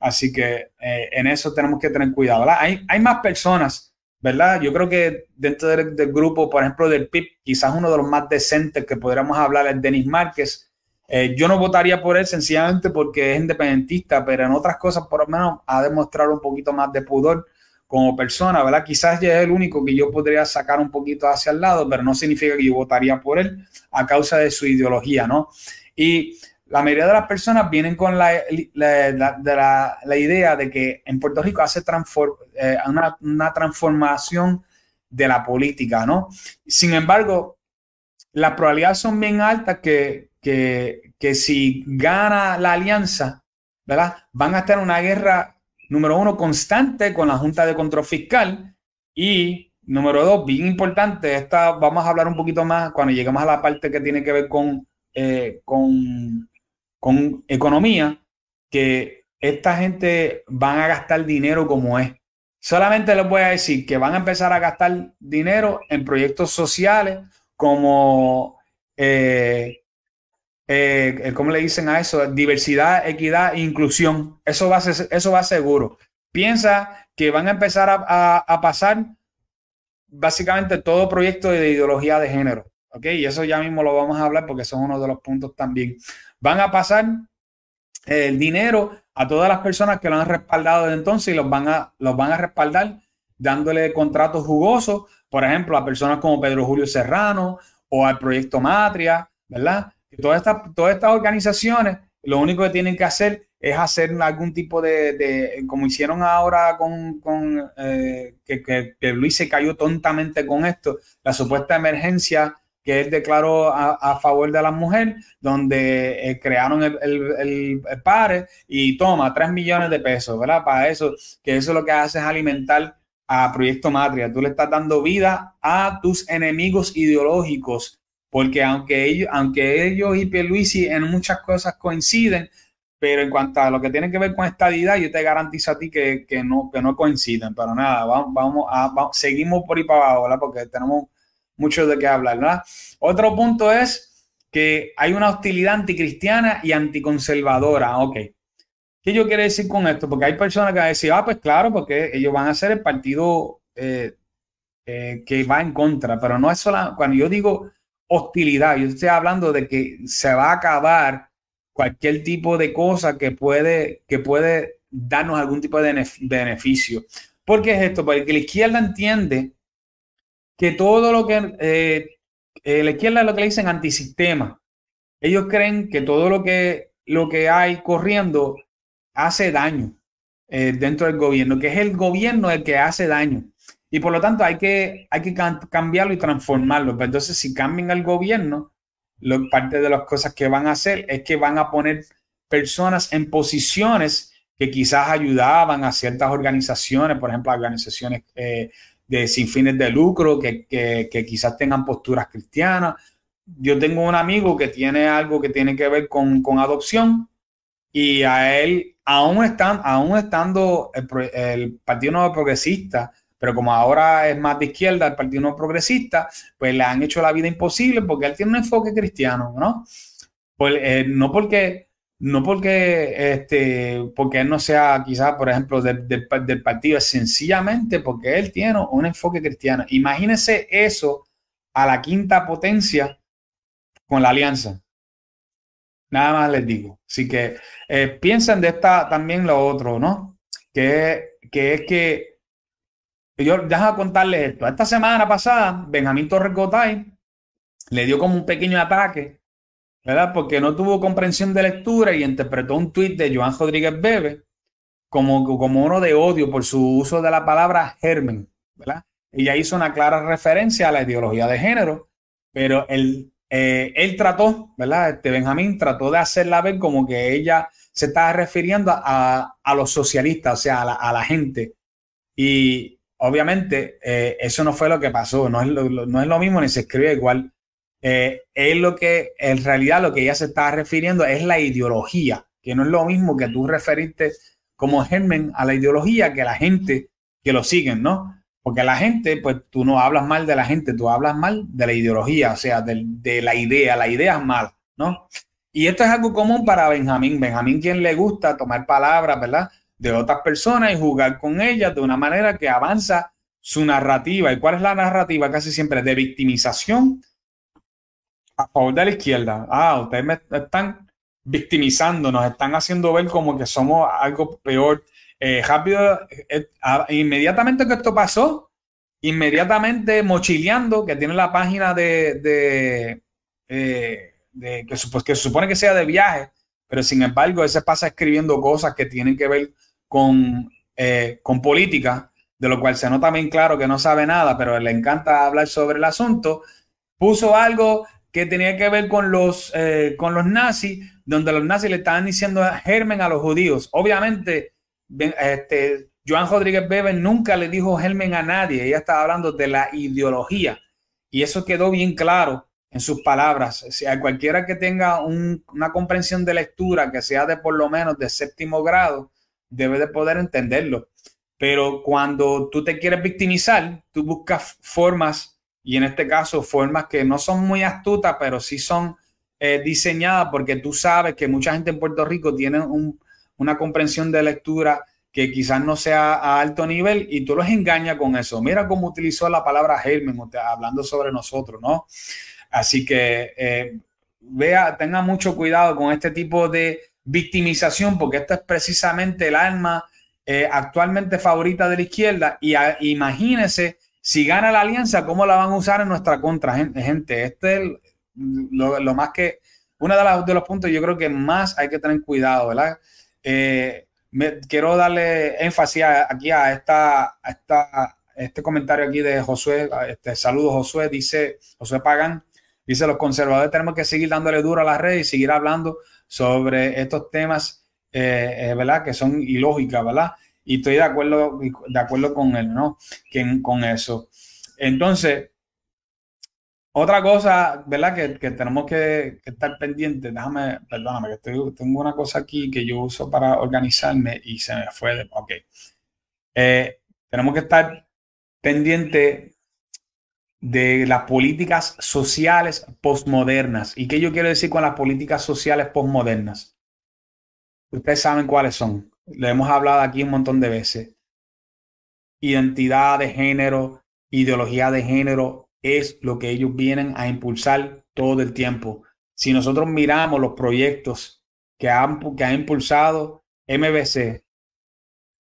S1: Así que eh, en eso tenemos que tener cuidado, ¿verdad? Hay, hay más personas, ¿verdad? Yo creo que dentro del, grupo, por ejemplo, del PIB, quizás uno de los más decentes que podríamos hablar es Denis Márquez. Eh, yo no votaría por él sencillamente porque es independentista, pero en otras cosas por lo menos ha demostrado un poquito más de pudor como persona, ¿verdad? Quizás ya es el único que yo podría sacar un poquito hacia el lado, pero no significa que yo votaría por él a causa de su ideología, ¿no? Y la mayoría de las personas vienen con la, la, idea de que en Puerto Rico hace eh, una, una, transformación de la política, ¿no? Sin embargo, las probabilidades son bien altas que, que, que si gana la alianza, ¿verdad? Van a estar en una guerra número uno, constante con la Junta de Control Fiscal y número dos, bien importante, esta vamos a hablar un poquito más cuando lleguemos a la parte que tiene que ver con, eh, con, con economía, que esta gente van a gastar dinero como es. Solamente les voy a decir que van a empezar a gastar dinero en proyectos sociales como eh, eh, ¿cómo le dicen a eso? Diversidad, equidad e inclusión. Eso va, a eso va seguro. Piensa que van a empezar a, pasar básicamente todo proyecto de ideología de género. ¿Ok? Y eso ya mismo lo vamos a hablar porque son uno de los puntos también. Van a pasar el dinero a todas las personas que lo han respaldado desde entonces y los van a, los van a respaldar dándole contratos jugosos, por ejemplo, a personas como Pedro Julio Serrano o al proyecto Matria, ¿verdad? Todas estas, todas estas organizaciones lo único que tienen que hacer es hacer algún tipo de, como hicieron ahora con, con eh, que, que, Luis se cayó tontamente con esto, la supuesta emergencia que él declaró a, favor de la mujer, donde eh, crearon el, el, el, PARE y toma 3 millones de pesos, ¿verdad? Para eso, que eso lo que hace es alimentar a Proyecto Matria. Tú le estás dando vida a tus enemigos ideológicos porque aunque ellos, aunque ellos y Pierluisi en muchas cosas coinciden, pero en cuanto a lo que tiene que ver con estadidad, yo te garantizo a ti que, no, que no coinciden, pero nada, vamos, vamos a, seguimos por ahí para abajo, ¿verdad? Porque tenemos mucho de qué hablar, ¿verdad? Otro punto es que hay una hostilidad anticristiana y anticonservadora, ok. ¿Qué yo quiero decir con esto? Porque hay personas que van a decir, ah, pues claro, porque ellos van a ser el partido eh, eh, que va en contra, pero no es solo, cuando yo digo hostilidad. Yo estoy hablando de que se va a acabar cualquier tipo de cosa que puede, que puede darnos algún tipo de beneficio. ¿Por qué es esto? Porque la izquierda entiende que todo lo que eh, eh, la izquierda es lo que le dicen antisistema. Ellos creen que todo lo que, lo que hay corriendo hace daño eh, dentro del gobierno, que es el gobierno el que hace daño. Y por lo tanto hay que, hay que cambiarlo y transformarlo. Pues entonces, si cambian el gobierno, lo, parte de las cosas que van a hacer es que van a poner personas en posiciones que quizás ayudaban a ciertas organizaciones, por ejemplo, organizaciones de sin fines de lucro, que, que, quizás tengan posturas cristianas. Yo tengo un amigo que tiene algo que tiene que ver con, con adopción y a él, aún, están, aún estando el, el Partido Nuevo Progresista, pero como ahora es más de izquierda, el Partido No Progresista, pues le han hecho la vida imposible porque él tiene un enfoque cristiano, ¿no? Pues, no porque no porque este porque él no sea quizás por ejemplo del partido es sencillamente porque él tiene un enfoque cristiano. Imagínense eso a la quinta potencia con la alianza. Nada más les digo. Así que eh, piensen de esta también lo otro no que, que es que yo déjame contarles esto. Esta semana pasada, Benjamín Torres Gotay le dio como un pequeño ataque, ¿verdad? Porque no tuvo comprensión de lectura y interpretó un tuit de Joan Rodríguez Bebe como, como uno de odio por su uso de la palabra germen, ¿verdad? Ella hizo una clara referencia a la ideología de género, pero él, eh, él trató, ¿verdad? Este Benjamín trató de hacerla ver como que ella se estaba refiriendo a, a los socialistas, o sea, a la, a la gente. Y, obviamente, eh, eso no fue lo que pasó, no es lo, no es lo mismo ni se escribe igual. Eh, es lo que, en realidad, lo que ella se está refiriendo es la ideología, que no es lo mismo que tú referiste como germen a la ideología que la gente que lo siguen, ¿no? Porque la gente, pues tú no hablas mal de la gente, tú hablas mal de la ideología, o sea, de, de la idea, la idea es mala, ¿no? Y esto es algo común para Benjamín. Benjamín, quien le gusta tomar palabras, ¿verdad? De otras personas y jugar con ellas de una manera que avanza su narrativa. ¿Y cuál es la narrativa? Casi siempre de victimización a favor de la izquierda. Ah, ustedes me están victimizando, nos están haciendo ver como que somos algo peor. Eh, rápido, eh, inmediatamente que esto pasó, inmediatamente mochileando, que tiene la página de, de, eh, que, pues, que se supone que sea de viaje, pero sin embargo, ese pasa escribiendo cosas que tienen que ver con, con política, de lo cual se nota bien claro que no sabe nada, pero le encanta hablar sobre el asunto. Puso algo que tenía que ver con los, eh, con los nazis, donde los nazis le estaban diciendo germen a los judíos. Obviamente, este, Joan Rodríguez Bebe nunca le dijo germen a nadie, ella estaba hablando de la ideología y eso quedó bien claro en sus palabras. Si a cualquiera que tenga una comprensión de lectura que sea de por lo menos de séptimo grado, debe de poder entenderlo. Pero cuando tú te quieres victimizar, tú buscas formas y en este caso formas que no son muy astutas, pero sí son eh, diseñadas porque tú sabes que mucha gente en Puerto Rico tiene una comprensión de lectura que quizás no sea a alto nivel y tú los engañas con eso. Mira cómo utilizó la palabra germen hablando sobre nosotros, ¿no? Así que eh, vea, tenga mucho cuidado con este tipo de victimización porque esto es precisamente el alma eh, actualmente favorita de la izquierda y imagínese si gana la alianza, ¿cómo la van a usar en nuestra contra, gente? Este es lo, más que, uno de, de, los puntos yo creo que más hay que tener cuidado, ¿verdad? Eh, quiero darle énfasis aquí a, esta, esta, este comentario aquí de Josué, este saludo Josué, dice Josué Pagan, dice los conservadores tenemos que seguir dándole duro a la red y seguir hablando sobre estos temas, eh, eh, ¿verdad? Que son ilógicas, ¿verdad? Y estoy de acuerdo, de acuerdo con él, ¿no? Con eso. Entonces, otra cosa, ¿verdad? Que, tenemos que, estar pendientes, déjame, perdóname, que estoy, tengo una cosa aquí que yo uso para organizarme y se me fue de, ok. Eh, tenemos que estar pendientes de las políticas sociales postmodernas. ¿Y qué yo quiero decir con las políticas sociales postmodernas? Ustedes saben cuáles son le hemos hablado aquí un montón de veces. Identidad de género, ideología de género es lo que ellos vienen a impulsar todo el tiempo. Si nosotros miramos los proyectos que han, que ha impulsado MBC,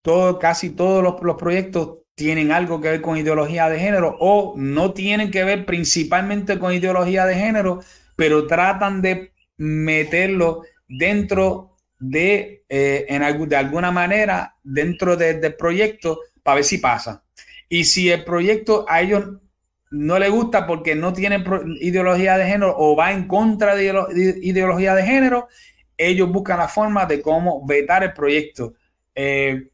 S1: todo, casi todos los, los proyectos tienen algo que ver con ideología de género o no tienen que ver principalmente con ideología de género, pero tratan de meterlo dentro de, eh, en, de alguna manera dentro del proyecto para ver si pasa. Y si el proyecto a ellos no les gusta porque no tienen ideología de género o va en contra de ideología de género, ellos buscan la forma de cómo vetar el proyecto. Eh,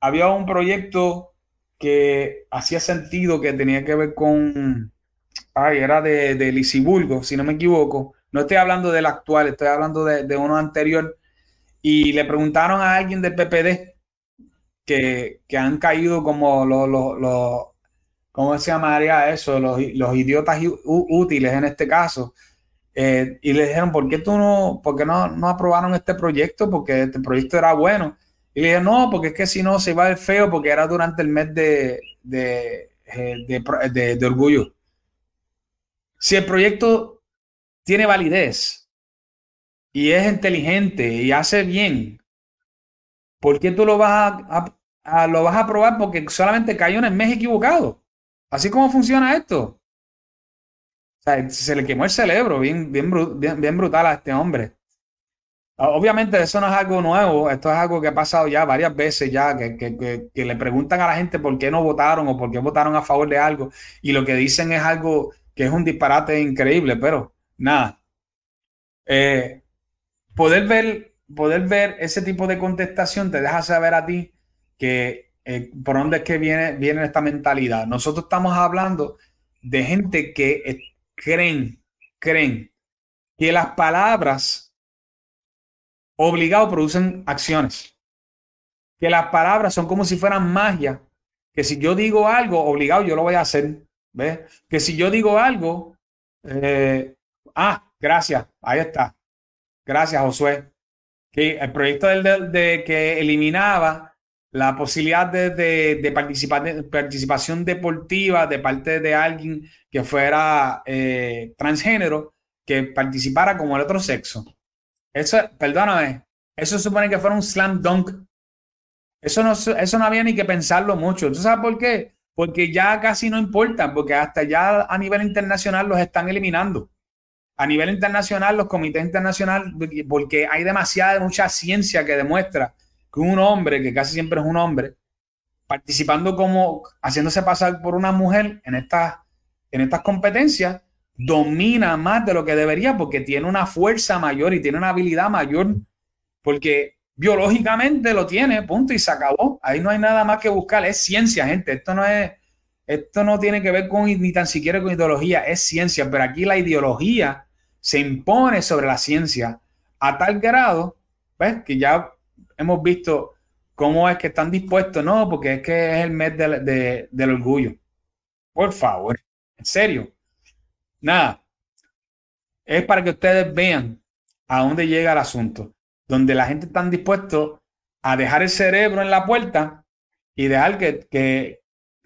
S1: había un proyecto que hacía sentido que tenía que ver con, ay, era de, de Lisiburgo, si no me equivoco. No estoy hablando del actual, estoy hablando de, de uno anterior y le preguntaron a alguien del PPD que, han caído como los, los, ¿cómo se llamaría eso? Los, idiotas útiles en este caso. Eh, y le dijeron, ¿por qué tú no, por qué no, no aprobaron este proyecto? Porque este proyecto era bueno. Y le dijeron, no, porque es que si no se iba a ver feo porque era durante el mes de, de, eh, de orgullo. Si el proyecto tiene validez, y es inteligente y hace bien, ¿por qué tú lo vas a, lo vas a probar? Porque solamente cayó en el mes equivocado. Así como funciona esto. se le quemó el cerebro, bien, bien, bien, brutal a este hombre. Obviamente eso no es algo nuevo, esto es algo que ha pasado ya varias veces ya, que, que, le preguntan a la gente por qué no votaron o por qué votaron a favor de algo y lo que dicen es algo que es un disparate increíble, pero nada. Eh, poder ver, poder ver ese tipo de contestación te deja saber a ti que eh, por dónde es que viene, viene esta mentalidad. Nosotros estamos hablando de gente que creen, creen que las palabras obligados producen acciones. Que las palabras son como si fueran magia, que si yo digo algo, obligado yo lo voy a hacer. ¿Ves? Que si yo digo algo, eh, ah, gracias, ahí está. Gracias, Josué. Que el proyecto del, de, que eliminaba la posibilidad de, de, participar, de participación deportiva de parte de alguien que fuera eh, transgénero, que participara como el otro sexo. Eso, perdóname, eso supone que fuera un slam dunk. Eso no, eso no había ni que pensarlo mucho. ¿Tú sabes por qué? Porque ya casi no importa, porque hasta ya a nivel internacional los están eliminando. A nivel internacional, los comités internacionales, porque hay demasiada, mucha ciencia que demuestra que un hombre, que casi siempre es un hombre, participando como, haciéndose pasar por una mujer en estas, en estas competencias, domina más de lo que debería porque tiene una fuerza mayor y tiene una habilidad mayor, porque biológicamente lo tiene, punto, y se acabó. Ahí no hay nada más que buscar, es ciencia, gente. Esto no es, esto no tiene que ver con ni tan siquiera con ideología, es ciencia, pero aquí la ideología se impone sobre la ciencia a tal grado, ¿ves? Que ya hemos visto cómo es que están dispuestos, no, porque es que es el mes del orgullo. Por favor, en serio. Nada. Es para que ustedes vean a dónde llega el asunto, donde la gente está dispuesta a dejar el cerebro en la puerta y dejar que, que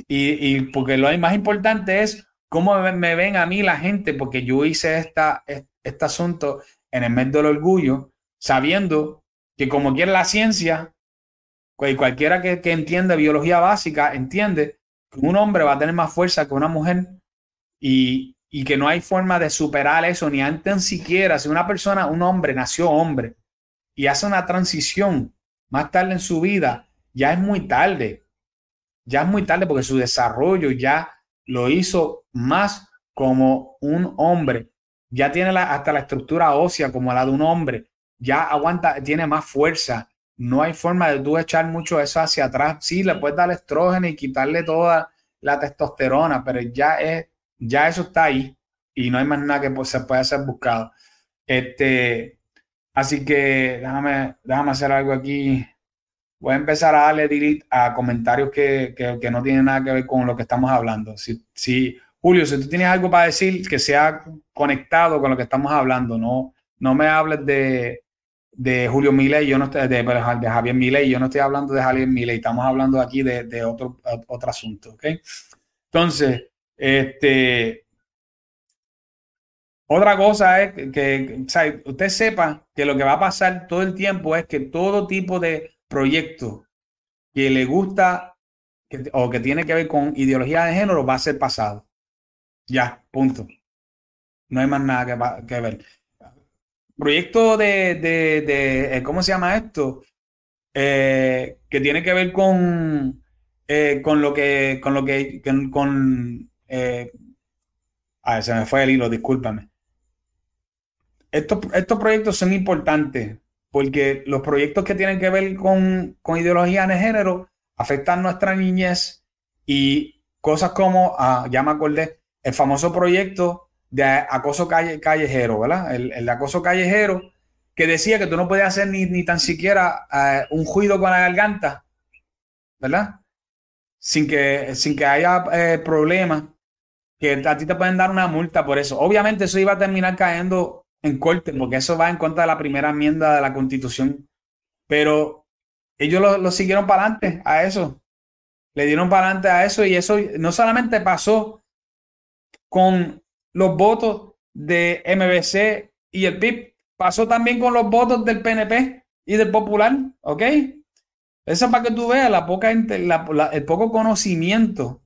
S1: y, y, porque lo más importante es cómo me ven a mí la gente, porque yo hice esta, este asunto en el mes del orgullo, sabiendo que como quiere la ciencia, y cualquiera que, que entienda biología básica entiende que un hombre va a tener más fuerza que una mujer y, y que no hay forma de superar eso, ni antes siquiera, si una persona, un hombre, nació hombre y hace una transición más tarde en su vida, ya es muy tarde, ya es muy tarde porque su desarrollo ya lo hizo más como un hombre, ya tiene hasta la estructura ósea como la de un hombre, ya aguanta, tiene más fuerza, no hay forma de tú echar mucho eso hacia atrás, sí, le puedes dar estrógeno y quitarle toda la testosterona, pero ya es ya eso está ahí y no hay más nada que se pueda ser buscado. Este, así que déjame, déjame hacer algo aquí. Voy a empezar a darle delete a comentarios que, que, no tienen nada que ver con lo que estamos hablando. Si, si, Julio, si tú tienes algo para decir que sea conectado con lo que estamos hablando, no, no me hables de, de Julio Milei, yo no estoy, de, de Javier Milei, yo no estoy hablando de Javier Milei, estamos hablando aquí de, de otro, otro asunto, ¿ok? Entonces, este, otra cosa es que, usted sepa que lo que va a pasar todo el tiempo es que todo tipo de proyecto que le gusta o que tiene que ver con ideología de género va a ser pasado. Ya, punto. No hay más nada que, ver. Proyecto de, de, eh, ¿cómo se llama esto? Eh, que tiene que ver con, eh, con lo que, con lo que, con eh, a ver, se me fue el hilo, discúlpame. Estos, estos proyectos son importantes porque los proyectos que tienen que ver con, con ideología de género afectan nuestra niñez y cosas como, ah, ya me acordé, el famoso proyecto de acoso calle, callejero, ¿verdad? El, acoso callejero que decía que tú no podías hacer ni, ni tan siquiera eh, un juicio con la garganta, ¿verdad? Sin que, sin que haya eh, problemas que a ti te pueden dar una multa por eso. Obviamente eso iba a terminar cayendo en corte, porque eso va en contra de la primera enmienda de la constitución. Pero ellos lo, siguieron para adelante a eso. Le dieron para adelante a eso y eso no solamente pasó con los votos de MBC y el PIB, pasó también con los votos del PNP y del Popular, ¿ok? Eso para que tú veas la poca, el poco conocimiento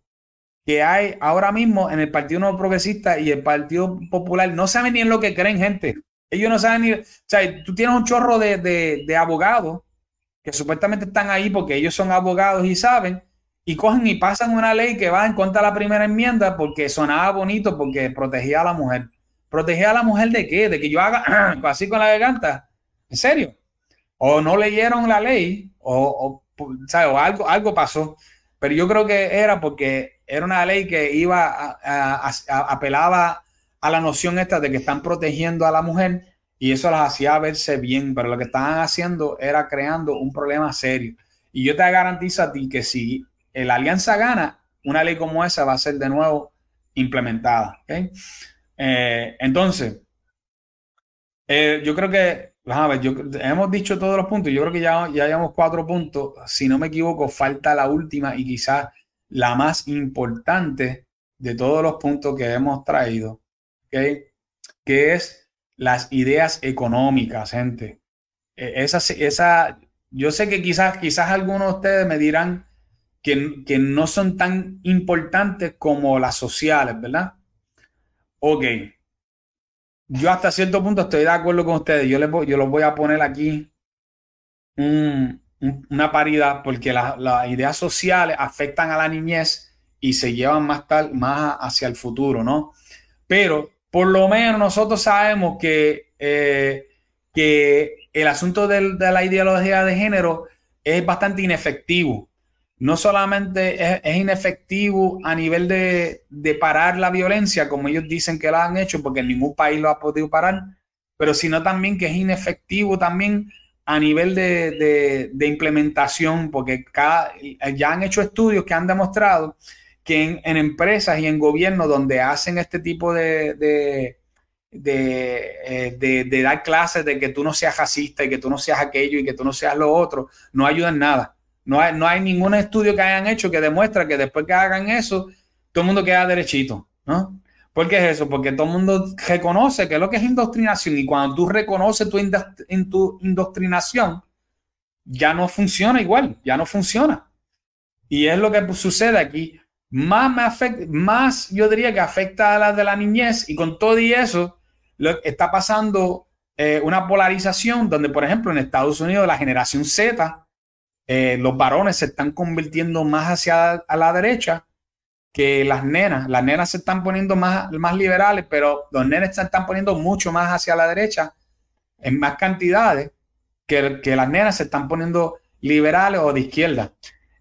S1: que hay ahora mismo en el Partido Nuevo Progresista y el Partido Popular no saben ni en lo que creen, gente. Ellos no saben ni. O sea, tú tienes un chorro de, de, abogados que supuestamente están ahí porque ellos son abogados y saben, y cogen y pasan una ley que va en contra de la primera enmienda porque sonaba bonito, porque protegía a la mujer. ¿Protegía a la mujer de qué? De que yo haga <clears throat> así con la garganta. ¿En serio? O no leyeron la ley, o, o, o algo, algo pasó. Pero yo creo que era porque era una ley que iba a, apelaba a la noción esta de que están protegiendo a la mujer y eso las hacía verse bien, pero lo que estaban haciendo era creando un problema serio. Y yo te garantizo a ti que si la alianza gana, una ley como esa va a ser de nuevo implementada. Eh, entonces, eh, yo creo que, a ver, hemos dicho todos los puntos, yo creo que ya, ya llevamos cuatro puntos, si no me equivoco, falta la última y quizás la más importante de todos los puntos que hemos traído, que es las ideas económicas, gente. E, esa, esa, yo sé que quizás, quizás algunos de ustedes me dirán que, no son tan importantes como las sociales, ¿verdad? Ok, yo hasta cierto punto estoy de acuerdo con ustedes. Yo, les voy, yo los voy a poner aquí una paridad porque las ideas sociales afectan a la niñez y se llevan más, tal, más hacia el futuro, ¿no? Pero por lo menos nosotros sabemos que, eh, que el asunto de la ideología de género es bastante inefectivo no solamente es, inefectivo a nivel de, parar la violencia, como ellos dicen que lo han hecho, porque ningún país lo ha podido parar, pero sino también que es inefectivo también a nivel de, implementación, porque ya han hecho estudios que han demostrado que en, empresas y en gobiernos donde hacen este tipo de, de, eh, de, dar clases de que tú no seas racista y que tú no seas aquello y que tú no seas lo otro, no ayudan nada. No hay, no hay ningún estudio que hayan hecho que demuestre que después que hagan eso, todo el mundo queda derechito, ¿no? ¿Por qué es eso? Porque todo el mundo reconoce que es lo que es indoctrinación y cuando tú reconoces tu, indoctrinación, ya no funciona igual, ya no funciona. Y es lo que sucede aquí. Más me afecta, más yo diría que afecta a la de la niñez y con todo y eso está pasando eh, una polarización donde, por ejemplo, en Estados Unidos la generación Z eh, los varones se están convirtiendo más hacia a la derecha que las nenas. Las nenas se están poniendo más, más liberales, pero los nenes se están poniendo mucho más hacia la derecha en más cantidades que, que las nenas se están poniendo liberales o de izquierda.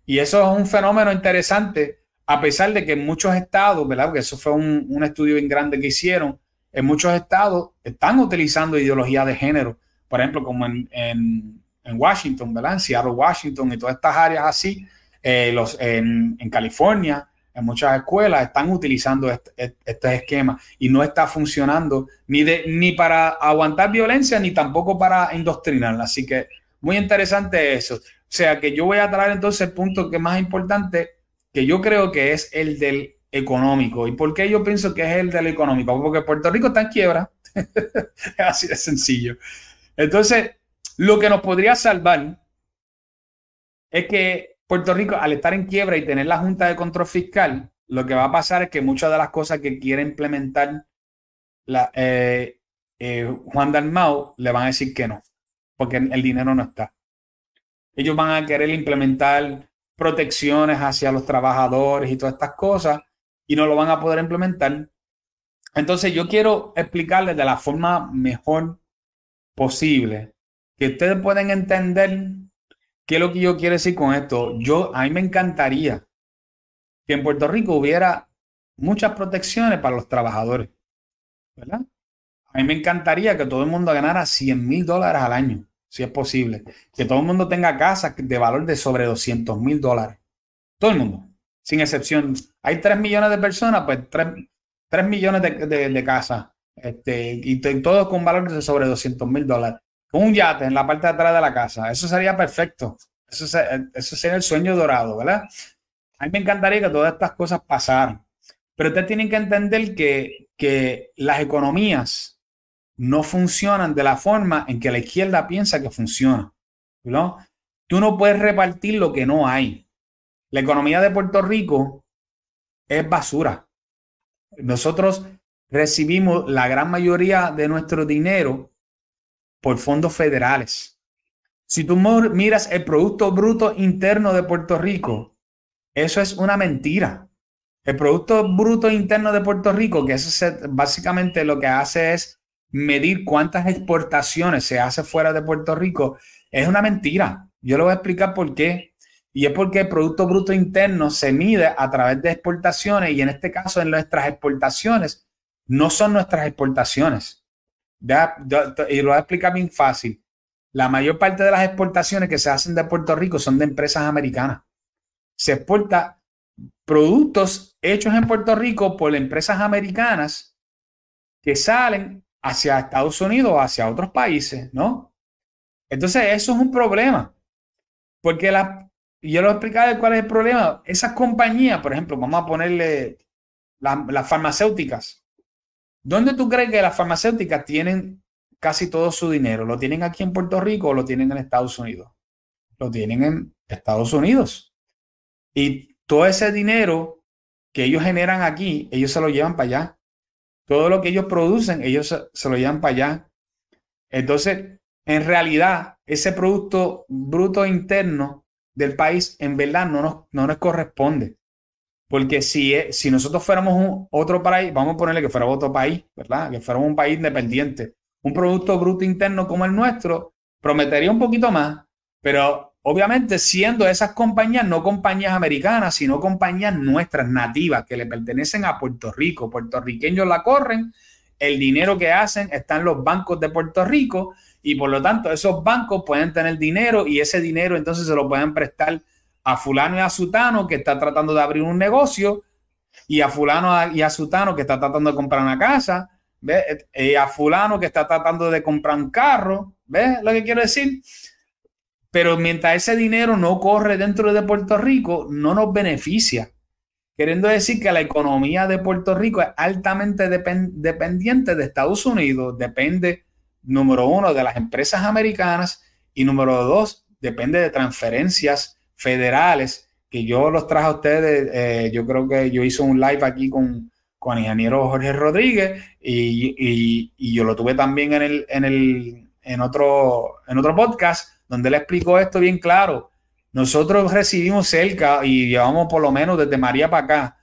S1: Y eso es un fenómeno interesante, a pesar de que en muchos estados, ¿verdad? Porque eso fue un, un estudio bien grande que hicieron, en muchos estados están utilizando ideología de género. Por ejemplo, como en, en en Washington, ¿verdad? En Seattle, Washington y todas estas áreas así, eh, los, en, California, en muchas escuelas están utilizando este, este, esquema y no está funcionando ni, de, ni para aguantar violencia ni tampoco para indoctrinarla. Así que muy interesante eso. O sea que yo voy a traer entonces el punto que más importante, que yo creo que es el del económico. ¿Y por qué yo pienso que es el del económico? Porque Puerto Rico está en quiebra. <laughs> así de sencillo. Entonces, lo que nos podría salvar es que Puerto Rico, al estar en quiebra y tener la Junta de Control Fiscal, lo que va a pasar es que muchas de las cosas que quiere implementar eh, eh, Juan Dalmau le van a decir que no, porque el dinero no está. Ellos van a querer implementar protecciones hacia los trabajadores y todas estas cosas y no lo van a poder implementar. Entonces yo quiero explicarles de la forma mejor posible que ustedes pueden entender qué es lo que yo quiero decir con esto. Yo, a mí me encantaría que en Puerto Rico hubiera muchas protecciones para los trabajadores, ¿verdad? A mí me encantaría que todo el mundo ganara 100 mil dólares al año, si es posible. Que todo el mundo tenga casas de valor de sobre 200 mil dólares. Todo el mundo, sin excepción. Hay 3 millones de personas, pues 3, millones de, casas. Este, y todos con valor de sobre 200 mil dólares un yate en la parte de atrás de la casa. Eso sería perfecto. Eso, sería el sueño dorado, ¿verdad? A mí me encantaría que todas estas cosas pasaran. Pero ustedes tienen que entender que, que las economías no funcionan de la forma en que la izquierda piensa que funciona. ¿no? Tú no puedes repartir lo que no hay. La economía de Puerto Rico es basura. Nosotros recibimos la gran mayoría de nuestro dinero por fondos federales. Si tú miras el Producto Bruto Interno de Puerto Rico, eso es una mentira. El Producto Bruto Interno de Puerto Rico, que eso básicamente lo que hace es medir cuántas exportaciones se hace fuera de Puerto Rico, es una mentira. Yo le voy a explicar por qué. Y es porque el Producto Bruto Interno se mide a través de exportaciones y en este caso en nuestras exportaciones no son nuestras exportaciones y lo voy a explicar bien fácil. La mayor parte de las exportaciones que se hacen de Puerto Rico son de empresas americanas. se exporta productos hechos en Puerto Rico por empresas americanas que salen hacia Estados Unidos o hacia otros países, ¿no? Entonces, eso es un problema. Porque yo lo voy cuál es el problema. Esas compañías, por ejemplo, vamos a ponerle las farmacéuticas. ¿Dónde tú crees que las farmacéuticas tienen casi todo su dinero? ¿Lo tienen aquí en Puerto Rico o lo tienen en Estados Unidos? Lo tienen en Estados Unidos. Y todo ese dinero que ellos generan aquí, ellos se lo llevan para allá. Todo lo que ellos producen, ellos se, lo llevan para allá. Entonces, en realidad, ese producto bruto interno del país, en verdad, no nos, no nos corresponde. Porque si, si nosotros fuéramos un, otro país, vamos a ponerle que fuera otro país, ¿verdad? Que fuéramos un país independiente, un producto bruto interno como el nuestro, prometería un poquito más, pero obviamente siendo esas compañías no compañías americanas, sino compañías nuestras, nativas, que le pertenecen a Puerto Rico. Puertorriqueños la corren, el dinero que hacen está en los bancos de Puerto Rico y por lo tanto esos bancos pueden tener dinero y ese dinero entonces se lo pueden prestar a fulano y a sutano que está tratando de abrir un negocio y a fulano y a sutano que está tratando de comprar una casa. Y a fulano que está tratando de comprar un carro, ¿ves lo que quiero decir? Pero mientras ese dinero no corre dentro de Puerto Rico, no nos beneficia. Queriendo decir que la economía de Puerto Rico es altamente dependiente de Estados Unidos, depende, número uno, de las empresas americanas y número dos, depende de transferencias federales, que yo los traje a ustedes, eh, yo creo que yo hice un live aquí con, con ingeniero Jorge Rodríguez y, yo lo tuve también en, el, en, el, en, otro, en otro podcast donde le explicó esto bien claro. Nosotros recibimos cerca y llevamos por lo menos desde María para acá,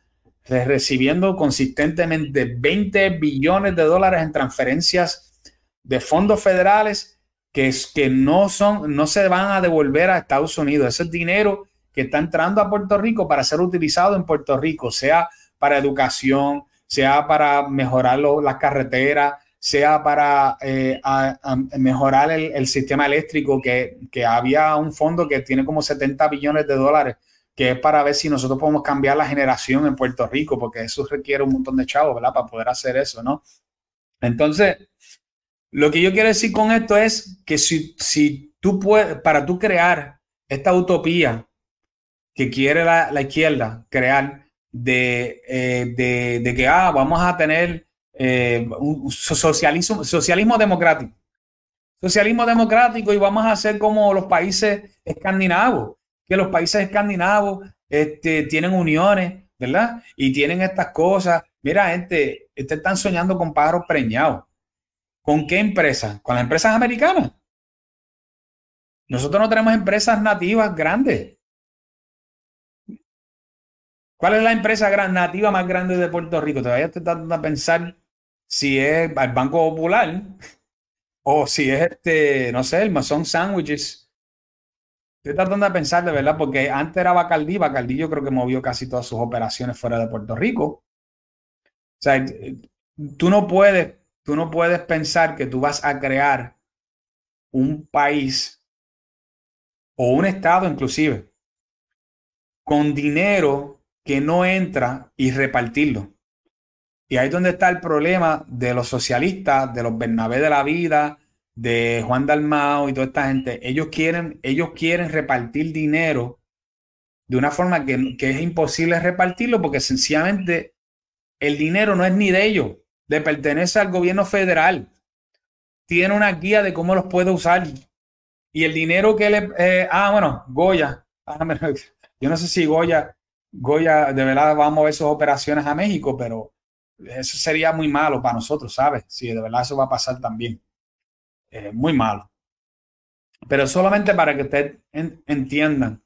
S1: recibiendo consistentemente 20 billones de dólares en transferencias de fondos federales que, que no, son, no se van a devolver a Estados Unidos. Ese es dinero que está entrando a Puerto Rico para ser utilizado en Puerto Rico, sea para educación, sea para mejorar las carreteras, sea para eh, mejorar el, sistema eléctrico, que, que, había un fondo que tiene como 70 billones de dólares, que es para ver si nosotros podemos cambiar la generación en Puerto Rico, porque eso requiere un montón de chavos, ¿verdad? Para poder hacer eso, ¿no? Entonces, lo que yo quiero decir con esto es que si, si tú puedes, para tú crear esta utopía que quiere la, izquierda crear de, eh, de, que ah, vamos a tener eh, un socialismo, socialismo democrático. Socialismo democrático y vamos a hacer como los países escandinavos, que los países escandinavos este, tienen uniones, ¿verdad? Y tienen estas cosas. Mira, gente, este están soñando con pájaros preñados. ¿Con qué empresa? Con las empresas americanas. Nosotros no tenemos empresas nativas grandes. ¿Cuál es la empresa nativa más grande de Puerto Rico? Todavía estoy tratando de pensar si es el Banco Popular <laughs> o si es este, no sé, el Mason Sandwiches. Estoy tratando de pensar de verdad, porque antes era Bacardí. Bacardí yo creo que movió casi todas sus operaciones fuera de Puerto Rico. O sea, tú no puedes tú no puedes pensar que tú vas a crear un país o un estado inclusive con dinero que no entra y repartirlo. Y ahí es donde está el problema de los socialistas, de los Bernabé de la vida, de Juan Dalmao y toda esta gente. Ellos quieren, ellos quieren repartir dinero de una forma que, que es imposible repartirlo porque sencillamente el dinero no es ni de ellos le pertenece al gobierno federal. Tiene una guía de cómo los puede usar. Y el dinero que le... Eh, ah, bueno, Goya. Ah, <laughs> yo no sé si Goya, Goya de verdad va a mover sus operaciones a México, pero eso sería muy malo para nosotros, ¿sabes? Si de verdad eso va a pasar también. Eh, muy malo. Pero solamente para que ustedes entiendan.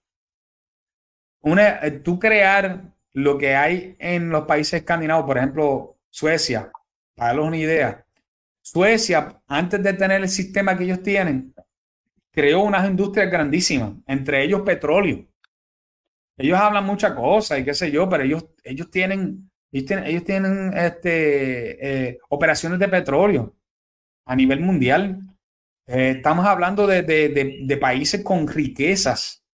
S1: Una, eh, tú crear lo que hay en los países escandinavos, por ejemplo, Suecia, para darles una idea, Suecia, antes de tener el sistema que ellos tienen, creó unas industrias grandísimas, entre ellos petróleo. Ellos hablan muchas cosas y qué sé yo, pero ellos, ellos tienen, ellos tienen, este, eh, operaciones de petróleo a nivel mundial. Eh, estamos hablando de, de, países con riquezas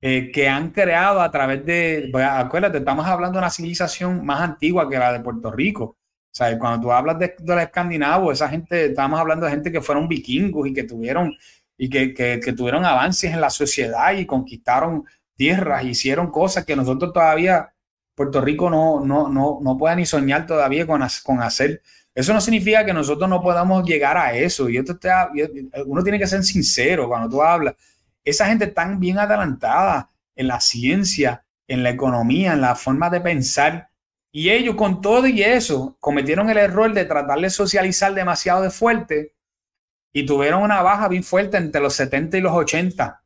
S1: eh, que han creado a través de, acuérdate, estamos hablando de una civilización más antigua que la de Puerto Rico. Sea, cuando tú hablas de, de los escandinavos, esa gente, estamos hablando de gente que fueron vikingos y que tuvieron, y que, que, tuvieron avances en la sociedad y conquistaron tierras, hicieron cosas que nosotros todavía, Puerto Rico no, no, no, no puede ni soñar todavía con, con hacer. Eso no significa que nosotros no podamos llegar a eso. Y esto uno tiene que ser sincero cuando tú hablas. Esa gente tan bien adelantada en la ciencia, en la economía, en la forma de pensar. Y ellos con todo y eso cometieron el error de tratar de socializar demasiado de fuerte y tuvieron una baja bien fuerte entre los 70 y los 80.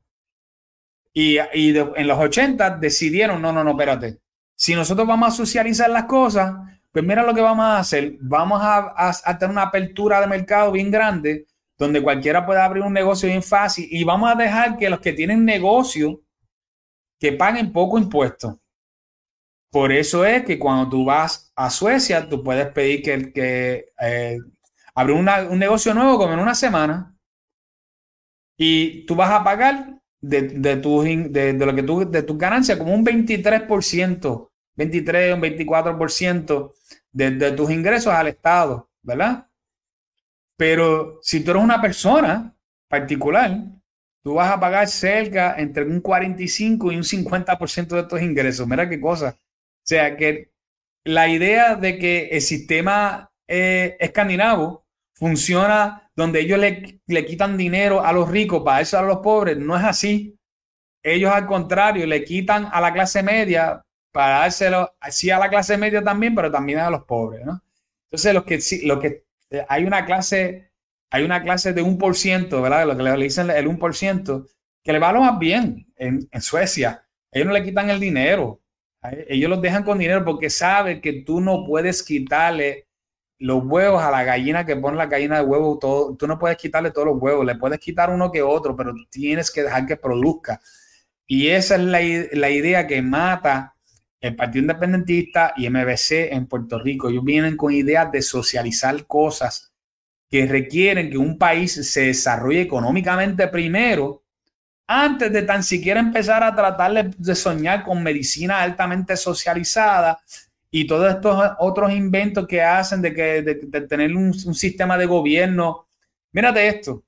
S1: Y, en los 80 decidieron, no, no, no, espérate. Si nosotros vamos a socializar las cosas, pues mira lo que vamos a hacer. Vamos a, tener una apertura de mercado bien grande, donde cualquiera pueda abrir un negocio bien fácil y vamos a dejar que los que tienen negocio que paguen poco impuesto. Por eso es que cuando tú vas a Suecia, tú puedes pedir que, que eh, un negocio nuevo como en una semana y tú vas a pagar de, de, de, de, lo que tú, de tus ganancias, como un 23%, 23 o un 24% de, de tus ingresos al Estado, ¿verdad? Pero si tú eres una persona particular, tú vas a pagar cerca entre un 45 y un 50% de tus ingresos. Mira qué cosa. Sea que la idea de que el sistema eh, escandinavo funciona donde ellos le, le, quitan dinero a los ricos para eso a los pobres. No es así. Ellos al contrario le quitan a la clase media para dárselo así a la clase media también, pero también a los pobres, ¿no? Entonces, los que lo que eh, hay una clase, hay una clase de un por ciento, ¿verdad? Lo que le dicen el un por ciento, que le va lo más bien en, en Suecia. Ellos no le quitan el dinero. Ellos los dejan con dinero porque saben que tú no puedes quitarle los huevos a la gallina que pone la gallina de huevo, todo, tú no puedes quitarle todos los huevos, le puedes quitar uno que otro, pero tienes que dejar que produzca. Y esa es la, la idea que mata el Partido Independentista y MBC en Puerto Rico. Ellos vienen con ideas de socializar cosas que requieren que un país se desarrolle económicamente primero, antes de tan siquiera empezar a tratar de soñar con medicina altamente socializada y todos estos otros inventos que hacen de, que, tener un, sistema de gobierno. Mírate esto.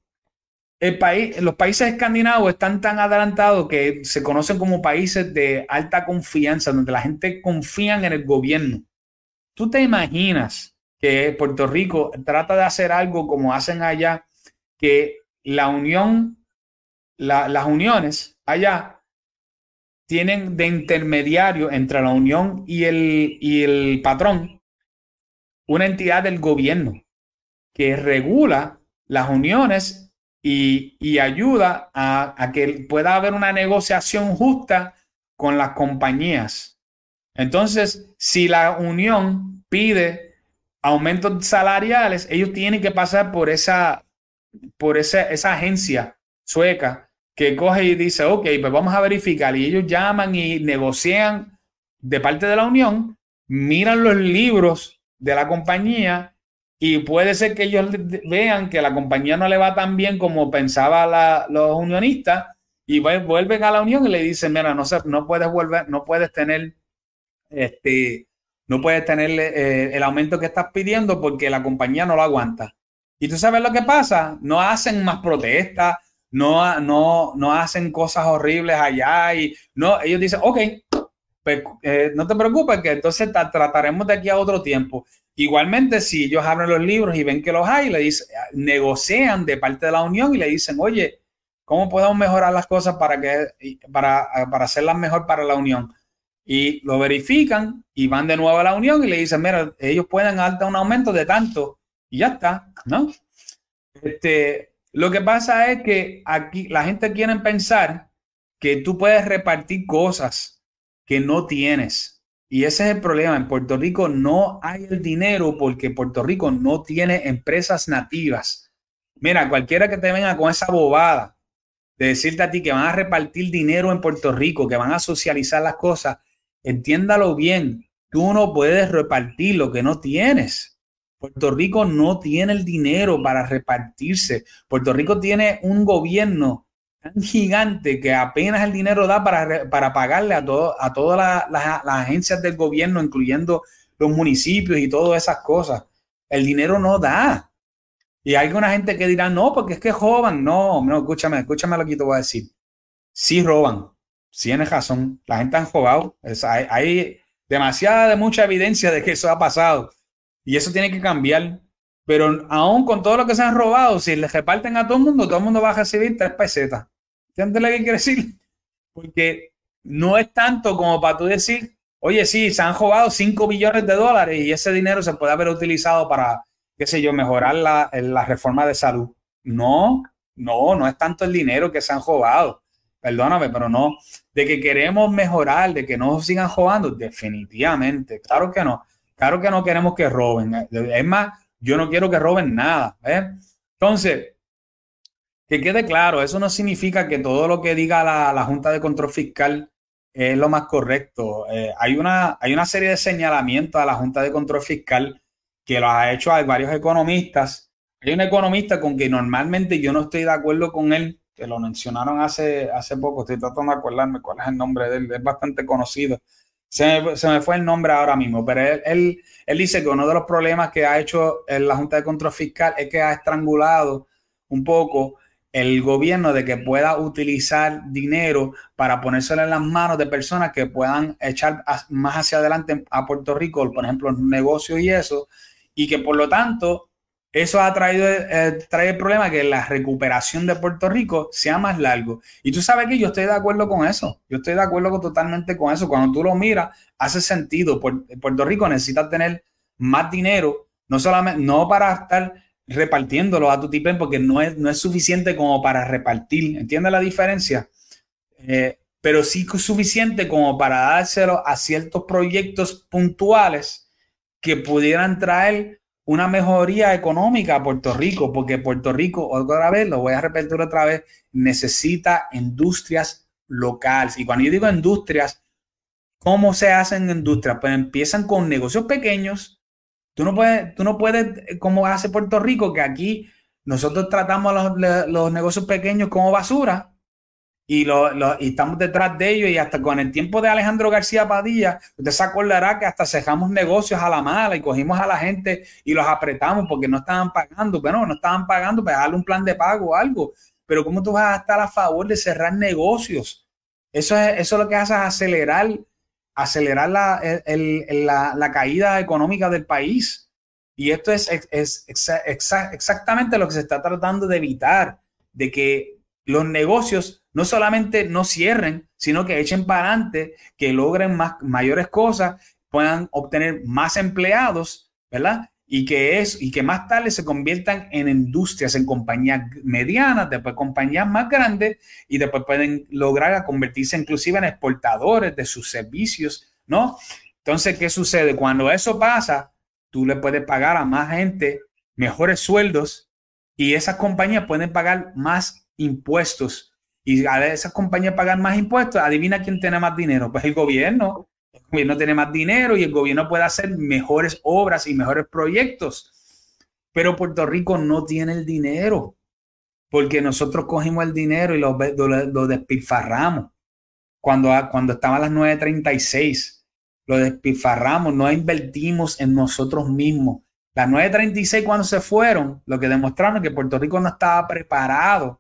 S1: El país, los países escandinavos están tan adelantados que se conocen como países de alta confianza, donde la gente confía en el gobierno. ¿Tú te imaginas que Puerto Rico trata de hacer algo como hacen allá, que la unión, las uniones allá tienen de intermediario entre la unión y el, y el patrón una entidad del gobierno que regula las uniones y, y ayuda a, a, que pueda haber una negociación justa con las compañías. Entonces, si la unión pide aumentos salariales, ellos tienen que pasar por esa, por esa, esa agencia sueca que coge y dice, ok, pues vamos a verificar. Y ellos llaman y negocian de parte de la unión, miran los libros de la compañía y puede ser que ellos vean que la compañía no le va tan bien como pensaba los unionistas y vuelven a la unión y le dicen, mira, no, no puedes volver, no puedes tener este, no puedes tener eh, el aumento que estás pidiendo porque la compañía no lo aguanta. Y tú sabes lo que pasa, no hacen más protestas, no, no, no hacen cosas horribles allá y no, ellos dicen, ok, pues, eh, no te preocupes, que entonces trataremos de aquí a otro tiempo. Igualmente, si ellos abren los libros y ven que los hay, le dicen, negocian de parte de la Unión y le dicen, oye, ¿cómo podemos mejorar las cosas para, que, para, para hacerlas mejor para la Unión? Y lo verifican y van de nuevo a la Unión y le dicen, mira, ellos pueden dar un aumento de tanto y ya está, ¿no? Este, lo que pasa es que aquí la gente quiere pensar que tú puedes repartir cosas que no tienes. Y ese es el problema. En Puerto Rico no hay el dinero porque Puerto Rico no tiene empresas nativas. Mira, cualquiera que te venga con esa bobada de decirte a ti que van a repartir dinero en Puerto Rico, que van a socializar las cosas, entiéndalo bien. Tú no puedes repartir lo que no tienes. Puerto Rico no tiene el dinero para repartirse. Puerto Rico tiene un gobierno tan gigante que apenas el dinero da para, para pagarle a, todo, a todas las agencias del gobierno, incluyendo los municipios y todas esas cosas. El dinero no da. Y hay alguna gente que dirá, no, porque es que roban. No, no, escúchame, escúchame lo que te voy a decir. Sí roban, sí tienes razón. La gente han robado. hay, hay demasiada, de mucha evidencia de que eso ha pasado. Y eso tiene que cambiar. Pero aún con todo lo que se han robado, si le reparten a todo el mundo, todo el mundo va a recibir tres pesetas. ¿Entiendes lo que quiere decir? Porque no es tanto como para tú decir, oye, sí, se han robado 5 billones de dólares y ese dinero se puede haber utilizado para, qué sé yo, mejorar la, la reforma de salud. No, no, no es tanto el dinero que se han robado. Perdóname, pero no. De que queremos mejorar, de que no sigan robando, definitivamente. Claro que no. Claro que no queremos que roben. Es más, yo no quiero que roben nada. Entonces, que quede claro, eso no significa que todo lo que diga la, Junta de Control Fiscal es lo más correcto. Eh, hay, una, hay una serie de señalamientos a la Junta de Control Fiscal que lo ha hecho a varios economistas. Hay un economista con que normalmente yo no estoy de acuerdo con él, que lo mencionaron hace, hace poco, estoy tratando de acordarme cuál es el nombre de él, es bastante conocido. Se me, se me fue el nombre ahora mismo, pero él, él, él, dice que uno de los problemas que ha hecho la Junta de Control Fiscal es que ha estrangulado un poco el gobierno de que pueda utilizar dinero para ponérselo en las manos de personas que puedan echar más hacia adelante a Puerto Rico, por ejemplo, negocios y eso, y que por lo tanto eso ha traído eh, trae el problema que la recuperación de Puerto Rico sea más largo. Y tú sabes que yo estoy de acuerdo con eso. Yo estoy de acuerdo totalmente con eso. Cuando tú lo miras, hace sentido. Puerto Rico necesita tener más dinero, no solamente, no para estar repartiéndolo a tu tipen porque no es, no es suficiente como para repartir. ¿Entiendes la diferencia? Eh, pero sí suficiente como para dárselo a ciertos proyectos puntuales que pudieran traer una mejoría económica a Puerto Rico, porque Puerto Rico, otra vez, lo voy a repetir otra vez, necesita industrias locales. Y cuando yo digo industrias, ¿cómo se hacen industrias? Pues empiezan con negocios pequeños, Tú no puedes, tú no puedes, eh, como hace Puerto Rico, que aquí nosotros tratamos los, los negocios pequeños como basura y, lo, estamos detrás de ellos y hasta con el tiempo de Alejandro García Padilla, usted se acordará que hasta cejamos negocios a la mala y cogimos a la gente y los apretamos porque no estaban pagando, pero no estaban pagando para darle un plan de pago o algo. Pero ¿cómo tú vas a estar a favor de cerrar negocios? Eso es, eso es lo que hace es acelerar acelerar la, la, caída económica del país. Y esto es, es exactamente lo que se está tratando de evitar, de que los negocios no solamente no cierren, sino que echen para adelante, que logren más, mayores cosas, puedan obtener más empleados, ¿verdad? y que es y que más tarde se conviertan en industrias, en compañías medianas, después compañías más grandes y después pueden lograr convertirse inclusive en exportadores de sus servicios, ¿no? Entonces, ¿qué sucede? Cuando eso pasa, tú le puedes pagar a más gente mejores sueldos y esas compañías pueden pagar más impuestos. Y a esas compañías pagan más impuestos, adivina quién tiene más dinero, pues el gobierno el gobierno tiene más dinero y el gobierno puede hacer mejores obras y mejores proyectos. Pero Puerto Rico no tiene el dinero porque nosotros cogimos el dinero y lo, lo, despilfarramos. Cuando, cuando estaban las 9.36, lo despilfarramos, no invertimos en nosotros mismos. Las 9.36 cuando se fueron, lo que demostraron que Puerto Rico no estaba preparado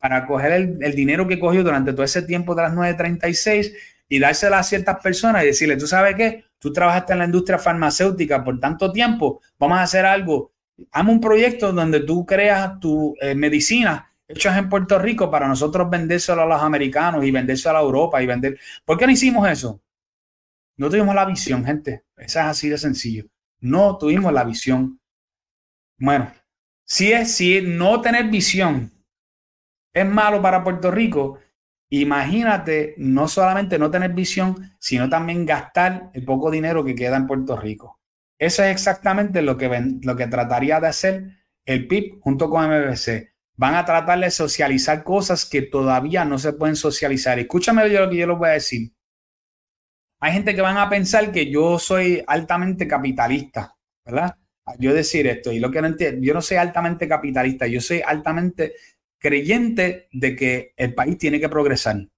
S1: para coger el, dinero que cogió durante todo ese tiempo de las 9.36 y dársela a ciertas personas y decirle, tú sabes qué, tú trabajaste en la industria farmacéutica por tanto tiempo, vamos a hacer algo. Haz un proyecto donde tú creas tu eh, medicina hechas en Puerto Rico para nosotros vendérselo a los americanos y vendérselo a Europa y vender. ¿Por qué no hicimos eso? No tuvimos la visión, gente. Esa es así de sencillo. No tuvimos la visión. Bueno, si es si no tener visión es malo para Puerto Rico, Imagínate no solamente no tener visión, sino también gastar el poco dinero que queda en Puerto Rico. Eso es exactamente lo que, lo que trataría de hacer el PIB junto con MBC. Van a tratar de socializar cosas que todavía no se pueden socializar. Escúchame lo que yo les voy a decir. Hay gente que van a pensar que yo soy altamente capitalista, ¿verdad? Yo decir esto, y lo que no entiendo, yo no soy altamente capitalista, yo soy altamente creyente de que el país tiene que progresar.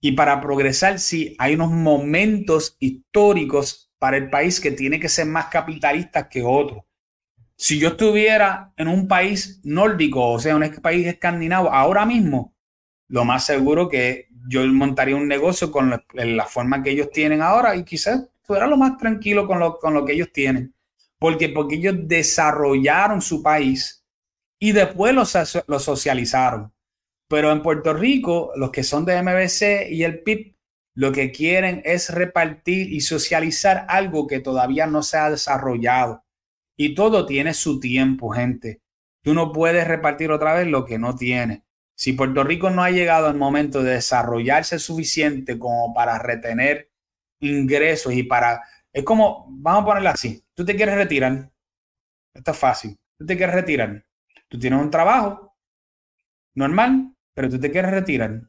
S1: Y para progresar, sí, hay unos momentos históricos para el país que tiene que ser más capitalista que otros. Si yo estuviera en un país nórdico, o sea, un país escandinavo, ahora mismo, lo más seguro que yo montaría un negocio con la, forma que ellos tienen ahora y quizás fuera lo más tranquilo con lo, con lo que ellos tienen. Porque, porque ellos desarrollaron su país y después lo, lo socializaron. Pero en Puerto Rico, los que son de MBC y el PIB, lo que quieren es repartir y socializar algo que todavía no se ha desarrollado. Y todo tiene su tiempo, gente. Tú no puedes repartir otra vez lo que no tiene. Si Puerto Rico no ha llegado al momento de desarrollarse suficiente como para retener ingresos y para... Es como, vamos a ponerlo así, tú te quieres retirar. Esto es fácil. Tú te quieres retirar. Tú tienes un trabajo normal, pero tú te quieres retirar.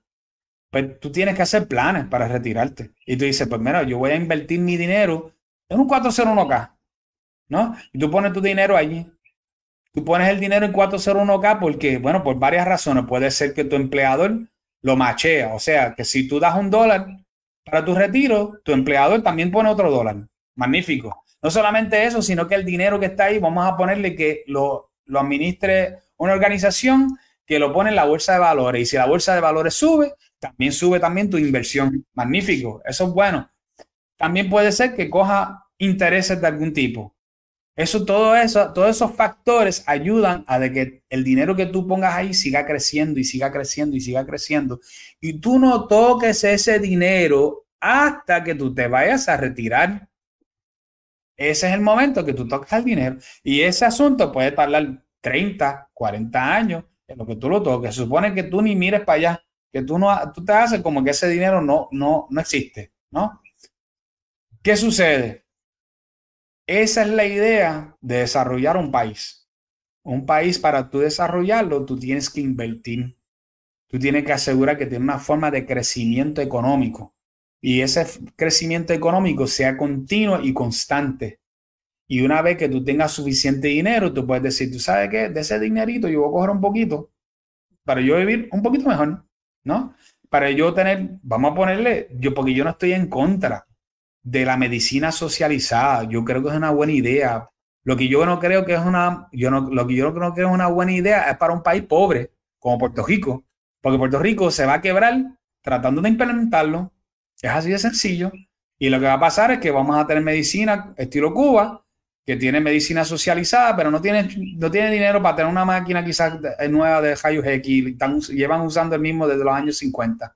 S1: Pues tú tienes que hacer planes para retirarte. Y tú dices, pues mira, yo voy a invertir mi dinero en un 401k. ¿No? Y tú pones tu dinero allí. Tú pones el dinero en 401k porque, bueno, por varias razones. Puede ser que tu empleador lo machea. O sea, que si tú das un dólar para tu retiro, tu empleador también pone otro dólar. Magnífico. No solamente eso, sino que el dinero que está ahí, vamos a ponerle que lo, lo administre una organización que lo pone en la bolsa de valores. Y si la bolsa de valores sube, también sube también tu inversión. Magnífico. Eso es bueno. También puede ser que coja intereses de algún tipo. Eso, todo eso, todos esos factores ayudan a que el dinero que tú pongas ahí siga creciendo y siga creciendo y siga creciendo. Y tú no toques ese dinero hasta que tú te vayas a retirar. Ese es el momento que tú tocas el dinero. Y ese asunto puede tardar 30, 40 años en lo que tú lo toques. Se supone que tú ni mires para allá, que tú no, tú te haces como que ese dinero no, no, no existe, ¿no? ¿Qué sucede? Esa es la idea de desarrollar un país. Un país para tú desarrollarlo, tú tienes que invertir. Tú tienes que asegurar que tiene una forma de crecimiento económico y ese crecimiento económico sea continuo y constante. Y una vez que tú tengas suficiente dinero, tú puedes decir, tú sabes qué, de ese dinerito yo voy a coger un poquito para yo vivir un poquito mejor, ¿no? Para yo tener, vamos a ponerle, yo porque yo no estoy en contra de la medicina socializada. Yo creo que es una buena idea. Lo que yo no creo que es una, yo no, lo que yo no creo que es una buena idea es para un país pobre como Puerto Rico, porque Puerto Rico se va a quebrar tratando de implementarlo. Es así de sencillo. Y lo que va a pasar es que vamos a tener medicina estilo Cuba, que tiene medicina socializada, pero no tiene, no tiene dinero para tener una máquina quizás nueva de. Están, llevan usando el mismo desde los años 50.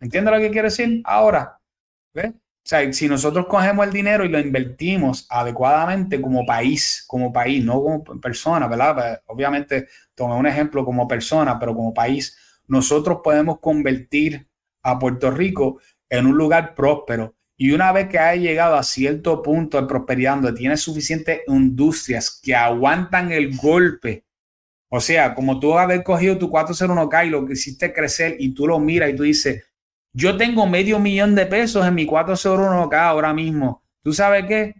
S1: ¿Entiendes lo que quiero decir? Ahora, ¿ves? O sea, si nosotros cogemos el dinero y lo invertimos adecuadamente como país, como país, no como persona, ¿verdad? Pues, obviamente, tomé un ejemplo como persona, pero como país, nosotros podemos convertir a Puerto Rico en un lugar próspero. Y una vez que haya llegado a cierto punto de prosperidad, donde tiene suficientes industrias que aguantan el golpe, o sea, como tú haber cogido tu 401k y lo que hiciste crecer y tú lo miras y tú dices, yo tengo medio millón de pesos en mi 401k ahora mismo. ¿Tú sabes qué?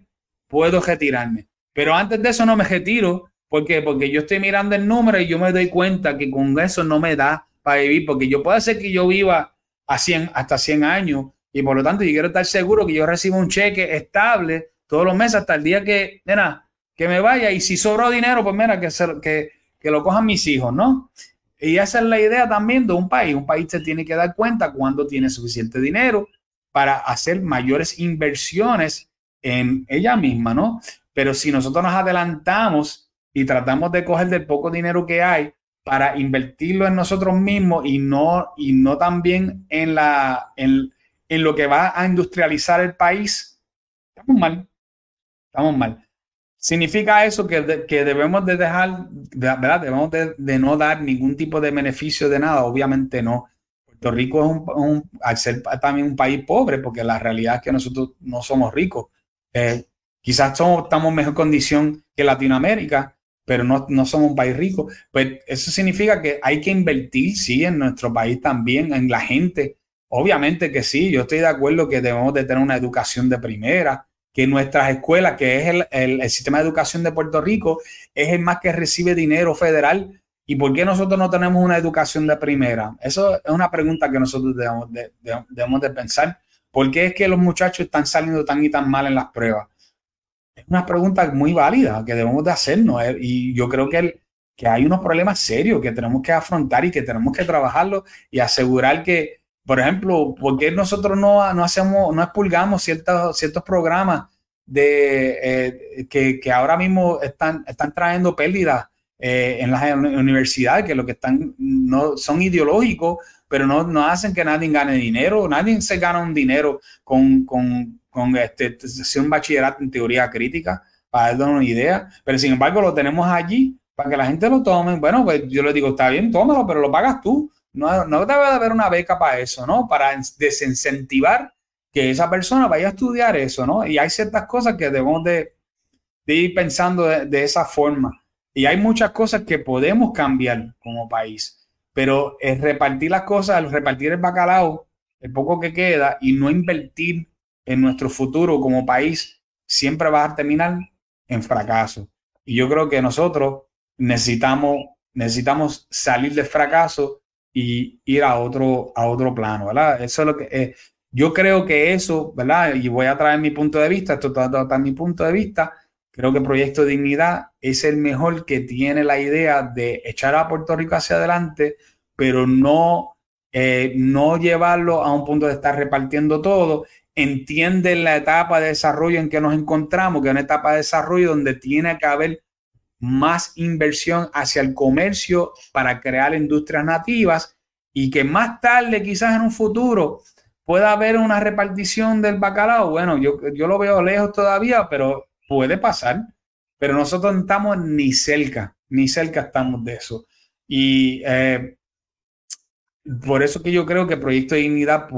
S1: Puedo retirarme. Pero antes de eso no me retiro. ¿Por qué? Porque yo estoy mirando el número y yo me doy cuenta que con eso no me da para vivir. Porque yo puedo hacer que yo viva a 100, hasta 100 años. Y por lo tanto, yo quiero estar seguro que yo recibo un cheque estable todos los meses hasta el día que, que me vaya. Y si sobró dinero, pues mira, que, que, que lo cojan mis hijos, ¿no? Y esa es la idea también de un país. Un país se tiene que dar cuenta cuando tiene suficiente dinero para hacer mayores inversiones en ella misma, ¿no? Pero si nosotros nos adelantamos y tratamos de coger del poco dinero que hay para invertirlo en nosotros mismos y no, y no también en, la, en, en lo que va a industrializar el país, estamos mal. Estamos mal. ¿Significa eso que, debemos de dejar, ¿verdad? Debemos de, no dar ningún tipo de beneficio de nada? Obviamente no. Puerto Rico es un, al ser también un país pobre, porque la realidad es que nosotros no somos ricos. Eh, quizás estamos en mejor condición que Latinoamérica, pero no, no, somos un país rico. Pues eso significa que hay que invertir, sí, en nuestro país también, en la gente. Obviamente que sí, yo estoy de acuerdo que debemos de tener una educación de primera, que nuestras escuelas, que es el, sistema de educación de Puerto Rico, es el más que recibe dinero federal ¿Y por qué nosotros no tenemos una educación de primera? Eso es una pregunta que nosotros debemos de, debemos de pensar. ¿Por qué es que los muchachos están saliendo tan y tan mal en las pruebas? Es una pregunta muy válida que debemos de hacernos. Eh, y yo creo que, que hay unos problemas serios que tenemos que afrontar y que tenemos que trabajarlo y asegurar que, por ejemplo, ¿por qué nosotros no, no hacemos, no expulgamos ciertos, ciertos programas de, eh, que, que, ahora mismo están, están trayendo pérdidas eh, en las universidades, que lo que están no son ideológicos, pero no, no hacen que nadie gane dinero, nadie se gana un dinero con, con, con este, un bachillerato en teoría crítica, para darle una idea, pero sin embargo lo tenemos allí para que la gente lo tome. Bueno, pues yo le digo, está bien, tómalo, pero lo pagas tú. No, no debe de haber una beca para eso, ¿no? Para desincentivar que esa persona vaya a estudiar eso, ¿no? Y hay ciertas cosas que debemos de, ir pensando de, esa forma. Y hay muchas cosas que podemos cambiar como país pero es repartir las cosas, repartir el bacalao, el poco que queda y no invertir en nuestro futuro como país, siempre va a terminar en fracaso. Y yo creo que nosotros necesitamos, necesitamos salir del fracaso y ir a otro, a otro plano, ¿verdad? Eso es lo que eh, yo creo que eso, ¿verdad? Y voy a traer mi punto de vista, esto está mi punto de vista. Creo que Proyecto Dignidad es el mejor que tiene la idea de echar a Puerto Rico hacia adelante, pero no, eh, no llevarlo a un punto de estar repartiendo todo. Entienden la etapa de desarrollo en que nos encontramos, que es una etapa de desarrollo donde tiene que haber más inversión hacia el comercio para crear industrias nativas y que más tarde, quizás en un futuro, pueda haber una repartición del bacalao. Bueno, yo, yo lo veo lejos todavía, pero puede pasar. Pero nosotros no estamos ni cerca, ni cerca estamos de eso. Y eh, por eso que yo creo que Proyecto de Dignidad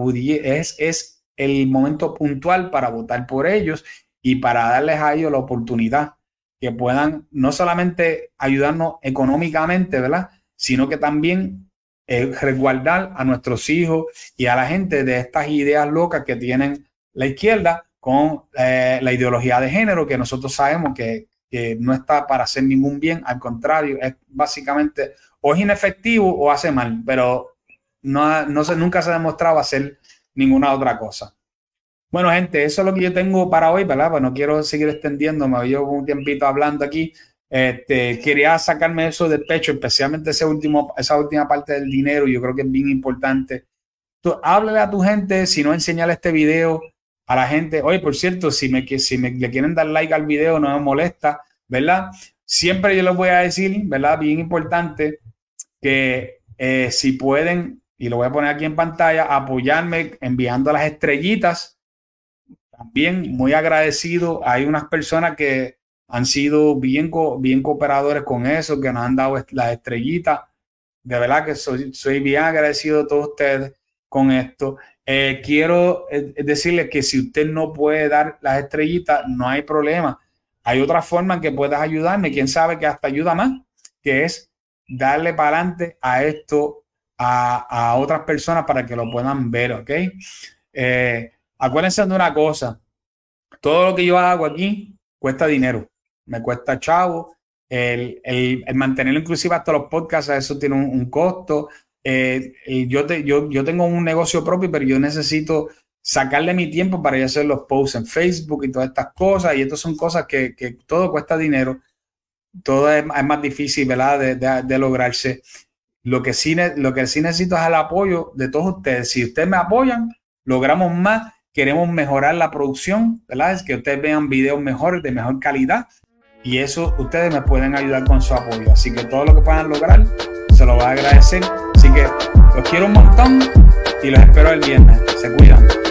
S1: es, es el momento puntual para votar por ellos y para darles a ellos la oportunidad que puedan no solamente ayudarnos económicamente, ¿verdad? Sino que también eh, resguardar a nuestros hijos y a la gente de estas ideas locas que tienen la izquierda con eh, la ideología de género, que nosotros sabemos que, que, no está para hacer ningún bien, al contrario, es básicamente o es inefectivo o hace mal, pero no, no se, nunca se ha demostrado hacer ninguna otra cosa. Bueno, gente, eso es lo que yo tengo para hoy, ¿verdad? Pues no quiero seguir extendiendo, me llevo un tiempito hablando aquí. Este, quería sacarme eso del pecho, especialmente ese último, esa última parte del dinero, yo creo que es bien importante. Tú, háblale a tu gente, si no, enseñale este video a la gente. Oye, por cierto, si, me, si me, le quieren dar like al video, no me molesta, ¿verdad? Siempre yo les voy a decir, ¿verdad? Bien importante, que eh, si pueden y lo voy a poner aquí en pantalla, apoyarme enviando las estrellitas. También muy agradecido. Hay unas personas que han sido bien, bien cooperadores con eso, que nos han dado las estrellitas. De verdad que soy, soy bien agradecido a todos ustedes con esto. Eh, quiero eh, decirles que si usted no puede dar las estrellitas, no hay problema. Hay otra forma en que puedas ayudarme, quién sabe que hasta ayuda más, que es darle para adelante a esto a, otras personas para que lo puedan ver, ¿ok? Eh, acuérdense de una cosa, todo lo que yo hago aquí cuesta dinero, me cuesta chavo, el, el, mantenerlo inclusive hasta los podcasts, eso tiene un, costo. Eh, yo, te, yo, yo tengo un negocio propio, pero yo necesito sacarle mi tiempo para hacer los posts en Facebook y todas estas cosas. Y estas son cosas que, que todo cuesta dinero. Todo es, más difícil, ¿verdad? De, de, lograrse. Lo que, sí, lo que sí necesito es el apoyo de todos ustedes. Si ustedes me apoyan, logramos más. Queremos mejorar la producción, ¿verdad? Es que ustedes vean videos mejores, de mejor calidad. Y eso ustedes me pueden ayudar con su apoyo. Así que todo lo que puedan lograr, se lo voy a agradecer. Así que los quiero un montón y los espero el viernes. Se cuidan.